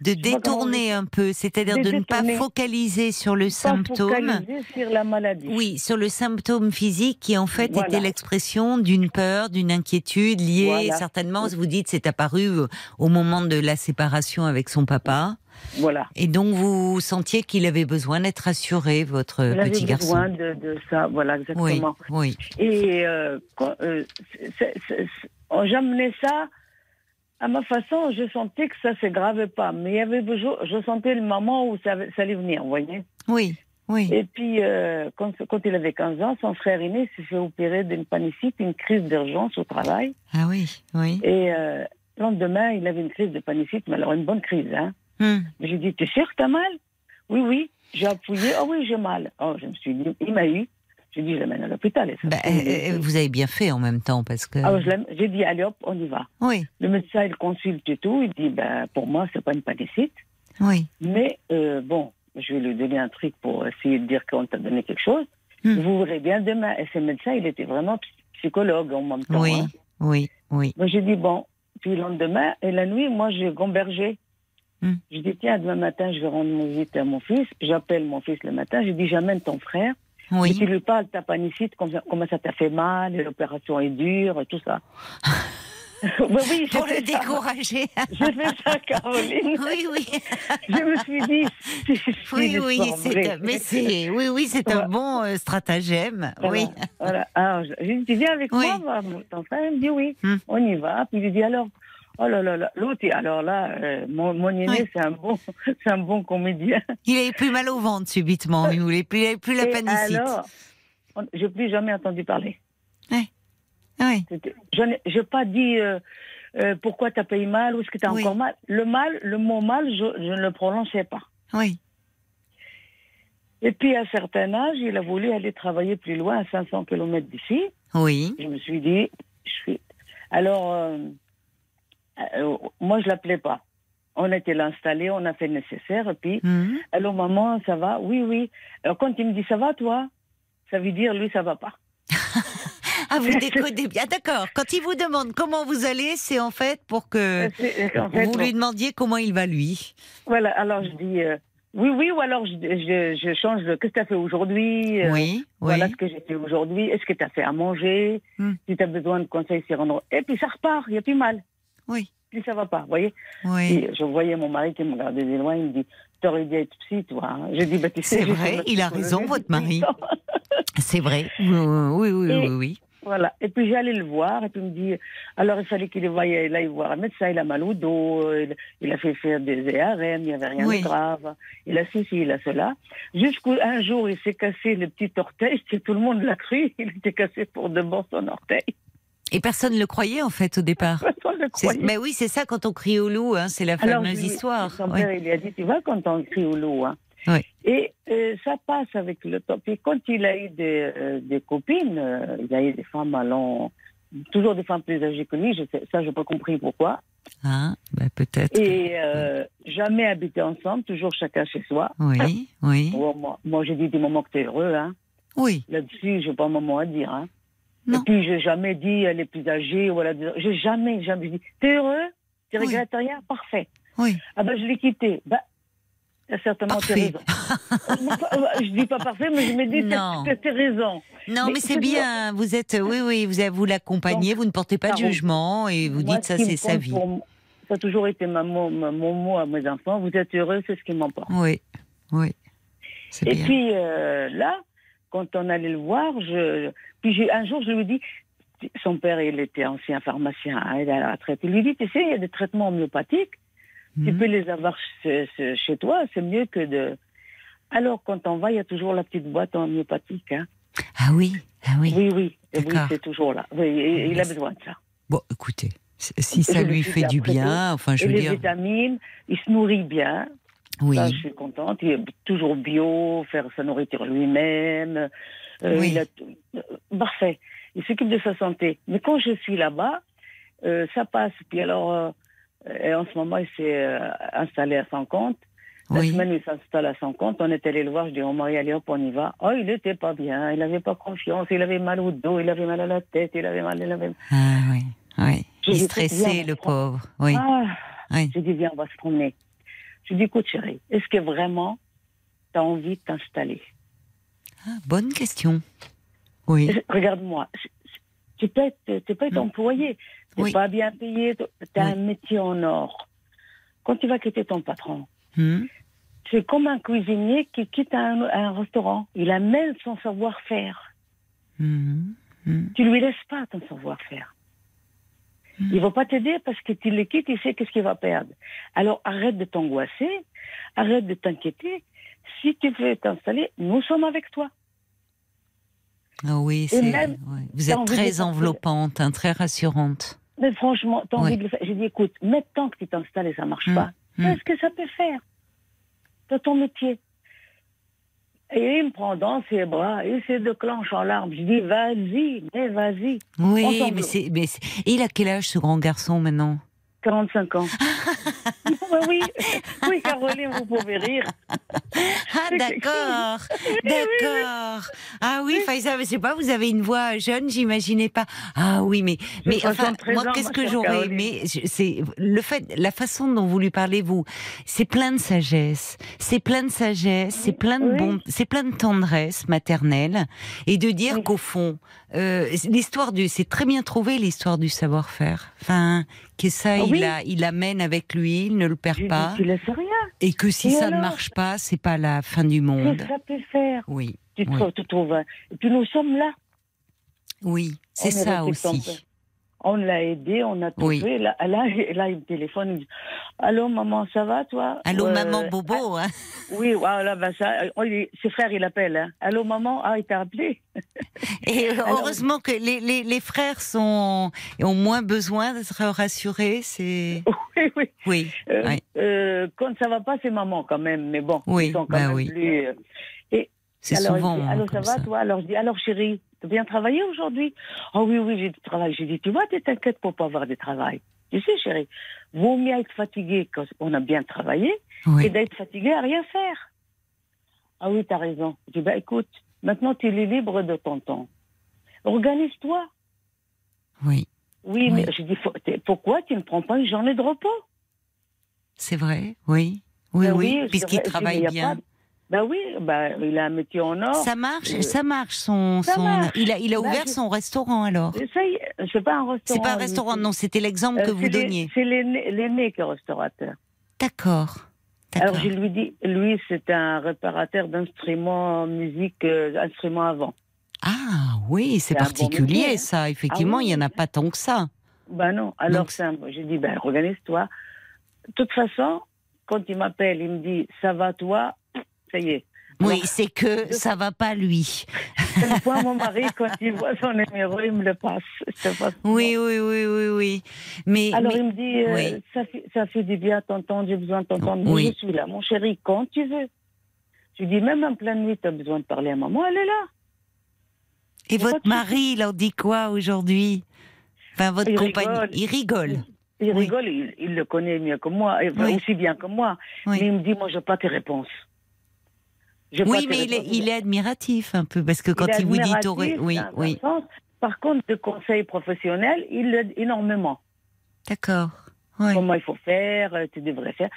De détourner un peu, c'est-à-dire De ne pas focaliser sur le pas symptôme. focaliser sur la maladie. Oui, sur le symptôme physique qui en fait Voilà. était l'expression d'une peur, d'une inquiétude liée Voilà. certainement, vous dites, c'est apparu au moment de la séparation avec son papa. Voilà. Et donc vous sentiez qu'il avait besoin d'être rassuré, votre Il avait besoin de, de ça, voilà, exactement. oui, Et euh, euh, j'amenais ça à ma façon, je sentais que ça se gravait pas. Mais il y avait besoin, je sentais le moment où ça, ça allait venir, vous voyez. oui, oui. Et puis, euh, quand, quand il avait 15 ans, son frère aîné s'est fait opérer d'une panicite, une crise d'urgence au travail. Ah oui, oui. Et euh, le lendemain, il avait une crise de panicite, mais alors une bonne crise. Hein. Hmm. J'ai dit, t'es sûr que t'as mal? Oui, oui. J'ai appuyé, ah oui, j'ai mal. Oh, je me suis dit, il m'a eu. J'ai dit, je l'amène à l'hôpital. Bah, se trouve, euh, vous avez bien fait en même temps parce que. Ah, je. J'ai dit, allez hop, on y va. oui, Le médecin, il consulte et tout. Il dit, ben, pour moi, c'est pas une panicite. oui. Mais euh, bon, je vais lui donner un truc pour essayer de dire qu'on t'a donné quelque chose. Hmm. Vous verrez bien demain. Et ce médecin, il était vraiment psy- psychologue en même temps. Oui, hein. oui, oui. Moi, j'ai dit, bon. Puis le lendemain, et la nuit, moi, j'ai gambergé. Hmm. J'ai dit, tiens, demain matin, je vais rendre mon visite à mon fils. J'appelle mon fils le matin. J'ai dit, j'amène ton frère. Et Oui. tu lui parles ta panicite, comment, comment ça t'a fait mal, et l'opération est dure, et tout ça. [laughs] oui, Pour le décourager. J'ai fait ça, Caroline. [laughs] oui, oui. Je me suis dit, si, si, Oui, oui, un- mais c'est oui, oui, c'est un bon euh, stratagème. Voilà, Oui. Voilà. Alors, je- dit, tu viens avec Oui. moi, va, ton frère Il me dit oui. Hmm. On y va. Puis il dit alors, oh là là là, l'autre, alors là, euh, mon, mon aîné, Oui. c'est un bon, [laughs] c'est un bon comédien. Il avait plus mal au ventre subitement. Il voulait plus, plus la panicite. alors, j'ai plus jamais entendu parler. Oui, C'était- Je n'ai pas dit euh, euh, pourquoi t'as payé mal ou est-ce que t'as Oui. encore mal. Le mal, le mot mal, je, je ne le prononçais pas. oui, Et puis à un certain âge, il a voulu aller travailler plus loin, à 500 km d'ici. oui, Je me suis dit, je suis. Alors, euh, euh, moi, je l'appelais pas. On était là installé, on a fait le nécessaire. Et puis, Mhm. allô, maman, ça va? Oui, oui. Alors, quand il me dit ça va, toi? Ça veut dire, lui, ça va pas. [laughs] Ah, vous décodez bien. D'accord. Quand il vous demande comment vous allez, c'est en fait pour que en fait, vous bon, lui demandiez comment il va lui. Voilà, alors je dis euh, oui, oui, ou alors je, je, je change le. Qu'est-ce que tu as fait aujourd'hui? Euh, Oui, oui. Voilà ce que j'ai fait aujourd'hui. Est-ce que tu as fait à manger? Hmm. Si tu as besoin de conseils, c'est rendre. Et puis ça repart, il n'y a plus mal. Oui, Puis ça va pas, vous voyez oui. Je voyais mon mari qui me regardait de loin, il me dit T'aurais dû être psy, toi. hein. Je dis bah, tu sais, C'est j'ai vrai, il a raison, votre mari. [laughs] C'est vrai. Oui, oui, oui, oui, Et- oui, oui. Voilà. Et puis j'allais le voir, et puis il me dit, alors il fallait qu'il aille, il aille voir un médecin, il a mal au dos, il, il a fait faire des ERM, il n'y avait rien Oui. de grave, il a ceci, il a cela. Jusqu'un jour, il s'est cassé le petit orteil, [laughs] tout le monde l'a cru, il était cassé pour de bon son orteil. Et personne ne le croyait en fait au départ. [laughs] Personne ne C'est- croyait. Mais oui, c'est ça quand on crie au loup, hein, c'est la Alors, fameuse lui- histoire. Son Oui. père, il lui a dit, tu vois, quand on crie au loup. Hein. Oui. Et euh, ça passe avec le temps. Puis quand il a eu des, euh, des copines, euh, il a eu des femmes allant, toujours des femmes plus âgées que lui, je sais, ça, je n'ai pas compris pourquoi. Ah, bah, peut-être. Et euh, jamais habité ensemble, toujours chacun chez soi. Oui, oui, moi, moi j'ai dit des moments que tu es heureux. Hein. oui. Là-dessus, je n'ai pas un moment à dire. Hein. Non. Et puis, j'ai jamais dit elle est plus âgée. Voilà, j'ai jamais, jamais dit t'es heureux? Tu Oui. regrettes rien Parfait. Oui. Ah ben, je l'ai quitté. Ben, certainement t'as Parfait. raison. je dis pas parfait, mais je me dis Non. t'as t'as raison. Non, Mais mais c'est bien. Vous êtes, oui, oui, vous, vous l'accompagnez, vous ne portez pas de jugement et vous Moi, dites ça, c'est sa vie. pour ça a toujours été ma mon mot à mes enfants. Vous êtes heureux, c'est ce qui m'emporte. Oui, oui. Et bien. puis euh, là, quand on allait le voir, je, puis un jour, je lui dit, son père, il était ancien pharmacien, hein, il est à la retraite. Il lui dit, tu sais, il y a des traitements homéopathiques, tu Mhm. peux les avoir chez, toi, c'est mieux que de. Alors, quand on va, il y a toujours la petite boîte homéopathique. Hein. Ah oui, ah oui. Oui, oui, oui, c'est toujours là. Oui, et- et il a besoin de ça. Bon, écoutez, si ça lui fait du bien, enfin, je et veux les dire, vitamines, il se nourrit bien. Oui, Ça, je suis contente. Il est toujours bio, faire sa nourriture lui-même. Euh, Oui. il a tout- euh, parfait. Il s'occupe de sa santé. Mais quand je suis là-bas, euh, ça passe. Puis alors, euh, en ce moment, il s'est installé à son compte. La oui. semaine il s'installe à son compte, on est allé le voir. Je dis, on mari, allez hop, on y va. Oh, il était pas bien. Il avait pas confiance. Il avait mal au dos. Il avait mal à la tête. Il avait mal. Il avait... Ah oui, oui. Il stressait, le pauvre. Oui, Ah, oui. j'ai dit, viens, on va se promener. Je dis, écoute, chérie, est-ce que vraiment tu as envie de t'installer? Ah, bonne question. Oui, Regarde-moi, tu peux être, tu peux être Mm. employé, tu n'es Oui. pas bien payé, tu as Oui. un métier en or. Quand tu vas quitter ton patron, Hmm. c'est comme un cuisinier qui quitte un, un restaurant. Il amène son savoir-faire. Hmm. Hmm. Tu lui laisses pas ton savoir-faire. Il va pas t'aider parce que tu le quittes, il sait qu'est-ce qu'il va perdre. Alors arrête de t'angoisser, arrête de t'inquiéter. Si tu veux t'installer, nous sommes avec toi. Ah oui, c'est. même, ouais. Vous t'as êtes très enveloppante, hein, très rassurante. Mais franchement, tu as Ouais. envie de le faire. J'ai dit, écoute, maintenant que tu t'installes et ça marche Mm. pas, Mm. qu'est-ce que ça peut faire? C'est ton métier. Et il me prend dans ses bras, il se déclenche en larmes. Je dis, vas-y, mais vas-y. Oui, mais c'est, mais c'est- Et il a quel âge ce grand garçon maintenant? 45 ans. [laughs] oui, oui, Caroline, vous pouvez rire. Ah d'accord, [laughs] oui. d'accord. Ah oui, Faïza, mais c'est pas, vous avez une voix jeune, j'imaginais pas. Ah oui, mais mais enfin, 73 moi, qu'est-ce que j'aurais aimé C'est le fait, la façon dont vous lui parlez, vous, c'est plein de sagesse, c'est plein de sagesse, c'est plein de bon, c'est plein de tendresse maternelle, et de dire qu'au fond, euh, l'histoire du, c'est très bien trouvé l'histoire du savoir-faire. Enfin, que ça, Ah il oui. a, il amène avec lui, il ne le perd Je dis, pas. tu rien. Et que si Et ça ne marche pas, c'est pas la fin du monde. que ça peut faire Oui, tu te, Oui. tu trouves un- Et puis nous sommes là. oui, c'est ça aussi. On l'a aidé, on a tout Oui. Là, là, [laughs] là, il me téléphone. Allô, maman, ça va, toi? Allô, Euh, maman Bobo. hein? Oui, voilà, ben ça. oh, il- ses frères, il appelle. Hein. Allô, maman? Ah, il t'a appelé? [laughs] Et Alors- heureusement que les, les, les frères sont, ont moins besoin d'être rassurés. C'est [laughs] Oui, oui. oui, Euh, euh, quand ça va pas, c'est maman quand même. Mais bon, Oui, ils sont quand bah même oui. plus. euh, c'est alors, souvent dit, hein, Allô, ça comme va, ça. toi? Alors, je dis Alors, chérie, bien travaillé aujourd'hui Oh oui, oui, j'ai du travail. J'ai dit Tu vois, tu t'inquiètes pour pas avoir de travail. Tu sais, chérie, vaut mieux être fatigué quand on a bien travaillé que Oui, d'être fatigué à rien faire. Ah oui, t'as raison. Je dis, bah écoute, maintenant tu es libre de ton temps. Organise-toi. oui, Oui, Oui. mais je dis, pourquoi tu ne prends pas une journée de repos? C'est vrai. Oui, oui, Ben oui, puisqu'il travaille bien. pas- Ben oui, ben, il a un métier en or. Ça marche, Euh, ça marche. Son, ça son- marche. il a, il a Bah, ouvert je- son restaurant alors. C'est pas un restaurant. C'est pas un restaurant, non. C'était l'exemple euh, que vous donniez. C'est l'aîné qui est restaurateur. D'accord. Alors je lui dis, lui c'est un réparateur d'instruments musique, euh, instruments avant. Ah oui, c'est bon particulier hein. ça. Effectivement, Ah oui, il y en a pas tant que ça. Ben non. Alors, Donc- j'ai dit, ben, organise-toi. De toute façon, quand il m'appelle, il me dit, ça va toi, ça y est. Oui, c'est que ça va pas lui. Une fois, mon mari, quand il voit son numéro, il me le passe. Oui, oui, oui, oui, oui. Mais, Alors mais- il me dit, euh, oui. ça, fait, ça fait du bien à t'entendre, j'ai besoin de t'entendre. Oui. Je suis là, mon chéri, quand tu veux. Je lui dis, même en pleine nuit, tu as besoin de parler à maman, elle est là. et votre mari, il en dit quoi aujourd'hui? Enfin, votre Il rigole. il rigole. Il Oui. rigole, il, il le connaît mieux que moi, enfin, aussi bien que moi. Mais il me dit, moi, je n'ai pas tes réponses. Oui, mais il est, réponses. il est admiratif un peu parce que quand il, vous dit oui, un oui, sens. Par contre, de conseils professionnels, il l'aide énormément. d'accord, oui, Comment il faut faire, euh, tu devrais faire.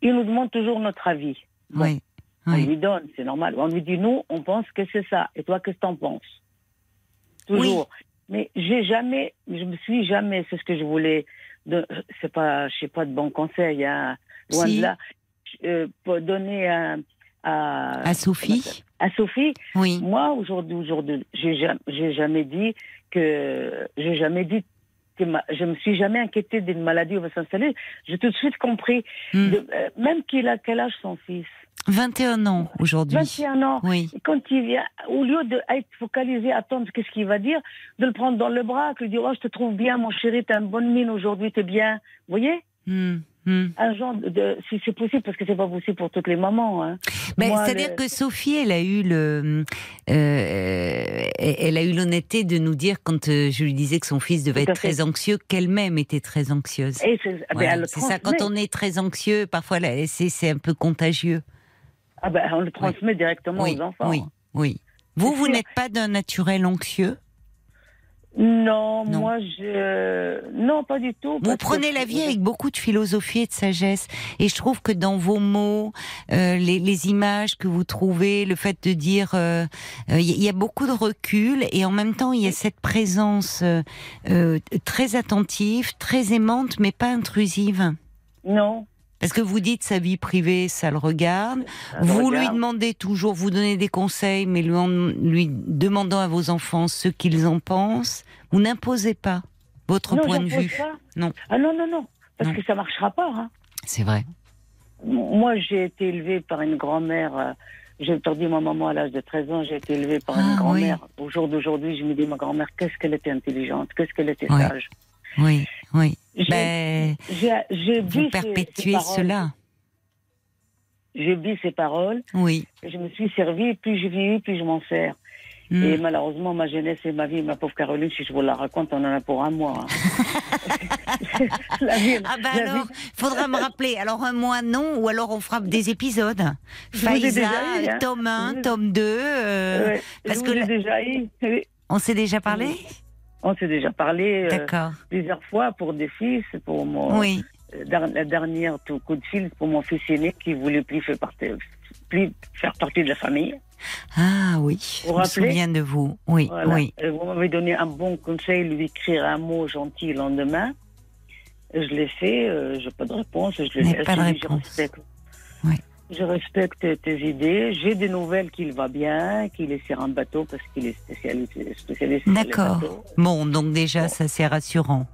Il nous demande toujours notre avis. Bon. oui, On oui. lui donne, c'est normal. On lui dit, nous, on pense que c'est ça. Et toi, qu'est-ce que t'en penses? Toujours. Mais j'ai jamais, je me suis jamais, c'est ce que je voulais, c'est pas, je sais pas de bons conseils, hein, loin Si. de là, euh, pour donner à, à, À Sophie, à Sophie, oui, moi, aujourd'hui, aujourd'hui, j'ai jamais, j'ai jamais dit que, j'ai jamais dit que ma- je me suis jamais inquiétée d'une maladie va s'installer. J'ai tout de suite compris, Hmm. de- euh, même qu'il a quel âge son fils? 21 ans aujourd'hui. 21 ans. Oui, Et quand il vient, au lieu d'être focalisé, attendre qu'est-ce qu'il va dire, de le prendre dans le bras, de lui dire, oh, je te trouve bien, mon chéri, t'as une bonne mine aujourd'hui, t'es bien. Vous voyez? Hmm, hmm. Un genre de, si c'est possible, parce que c'est pas possible pour toutes les mamans, hein. Ben, C'est-à-dire le- que Sophie, elle a eu le, euh, elle a eu l'honnêteté de nous dire quand euh, je lui disais que son fils devait être très anxieux, qu'elle-même était très anxieuse. C'est, ben, c'est ça, quand on est très anxieux, parfois c'est un peu contagieux. Ah ben, on le transmet directement Oui, aux enfants. oui, oui. Vous, vous n'êtes pas d'un naturel anxieux? Non, Non. moi, je, non, pas du tout. Vous que- prenez la vie avec beaucoup de philosophie et de sagesse. Et je trouve que dans vos mots, euh, les, les images que vous trouvez, le fait de dire, euh, euh, il y a beaucoup de recul et en même temps, il y a cette présence euh, euh, très attentive, très aimante, mais pas intrusive. Non. Parce que vous dites sa vie privée, ça le regarde. ça le vous lui demandez toujours, vous donnez des conseils, mais lui, en- lui demandant à vos enfants ce qu'ils en pensent. Vous n'imposez pas votre non, point de vue. pas. Non. Ah non, non, non. Parce Non. que ça marchera pas, hein. C'est vrai. Moi, j'ai été élevée par une grand-mère. euh, J'ai perdu ma maman à l'âge de 13 ans. J'ai été élevée par Ah, une grand-mère. Au jour d'aujourd'hui, je me dis, ma grand-mère, qu'est-ce qu'elle était intelligente, qu'est-ce qu'elle était sage. Oui, oui. J'ai Ben, j'ai vous perpétuez cela. J'ai vu ces paroles. Oui. Je me suis servie, puis je vis, puis je m'en sers. Hmm. Et malheureusement, ma jeunesse et ma vie, ma pauvre Caroline, si je vous la raconte, on en a pour un mois. hein. [laughs] La vie- Ah ben la alors, vie- faudra me rappeler. Alors un mois non, ou alors on fera des épisodes. Je Faïza, eu, hein. tome 1, Je- tome 2. euh, Ouais, parce je que ai déjà eu. Oui. On s'est déjà parlé? On s'est déjà parlé euh, plusieurs fois pour des fils, pour mon Oui. euh, la dernière tout coup de fil pour mon fils aîné qui voulait plus faire partie, plus faire partie de la famille. Ah oui, Vous je me souviens de vous. Oui, Voilà. oui. Vous m'avez donné un bon conseil, lui écrire un mot gentil le lendemain. Je l'ai fait, euh, j'ai pas de réponse. Je l'ai pas de Je je réponse. Oui. Je respecte tes idées. J'ai des nouvelles qu'il va bien, qu'il est sur un bateau parce qu'il est spécialiste, D'accord. Bon, donc déjà, Bon. ça c'est rassurant.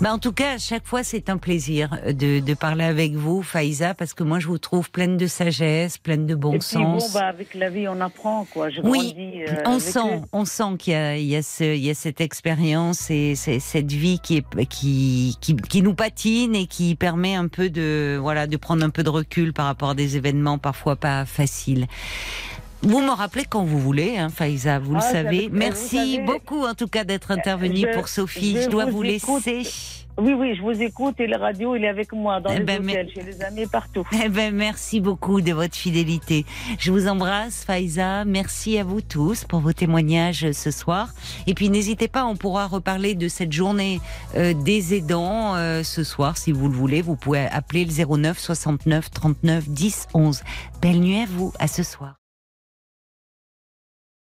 Bah, en tout cas, à chaque fois, c'est un plaisir de, de parler avec vous, Faïza, parce que moi, je vous trouve pleine de sagesse, pleine de bon Et puis bon, sens. bah, avec la vie, on apprend quoi. Je Oui, grandis, euh, on sent, eux. on sent qu'il y a, il y a, ce, il y a cette expérience et cette vie qui, est, qui, qui, qui nous patine et qui permet un peu de, voilà, de prendre un peu de recul par rapport à des événements parfois pas faciles. Vous me rappelez quand vous voulez, hein, Faïza, vous Ah, le c'est savez. Merci savez- beaucoup en tout cas d'être intervenu je- pour Sophie. Je, je dois vous laisser. Oui, oui, je vous écoute et la radio, il est avec moi dans Eh les ben, hôtels, chez les amis, partout. Eh ben, merci beaucoup de votre fidélité. Je vous embrasse, Faïza. Merci à vous tous pour vos témoignages ce soir. Et puis, n'hésitez pas, on pourra reparler de cette journée euh, des aidants euh, ce soir, si vous le voulez. Vous pouvez appeler le 09 69 39 10 11. Belle nuit à vous, à ce soir.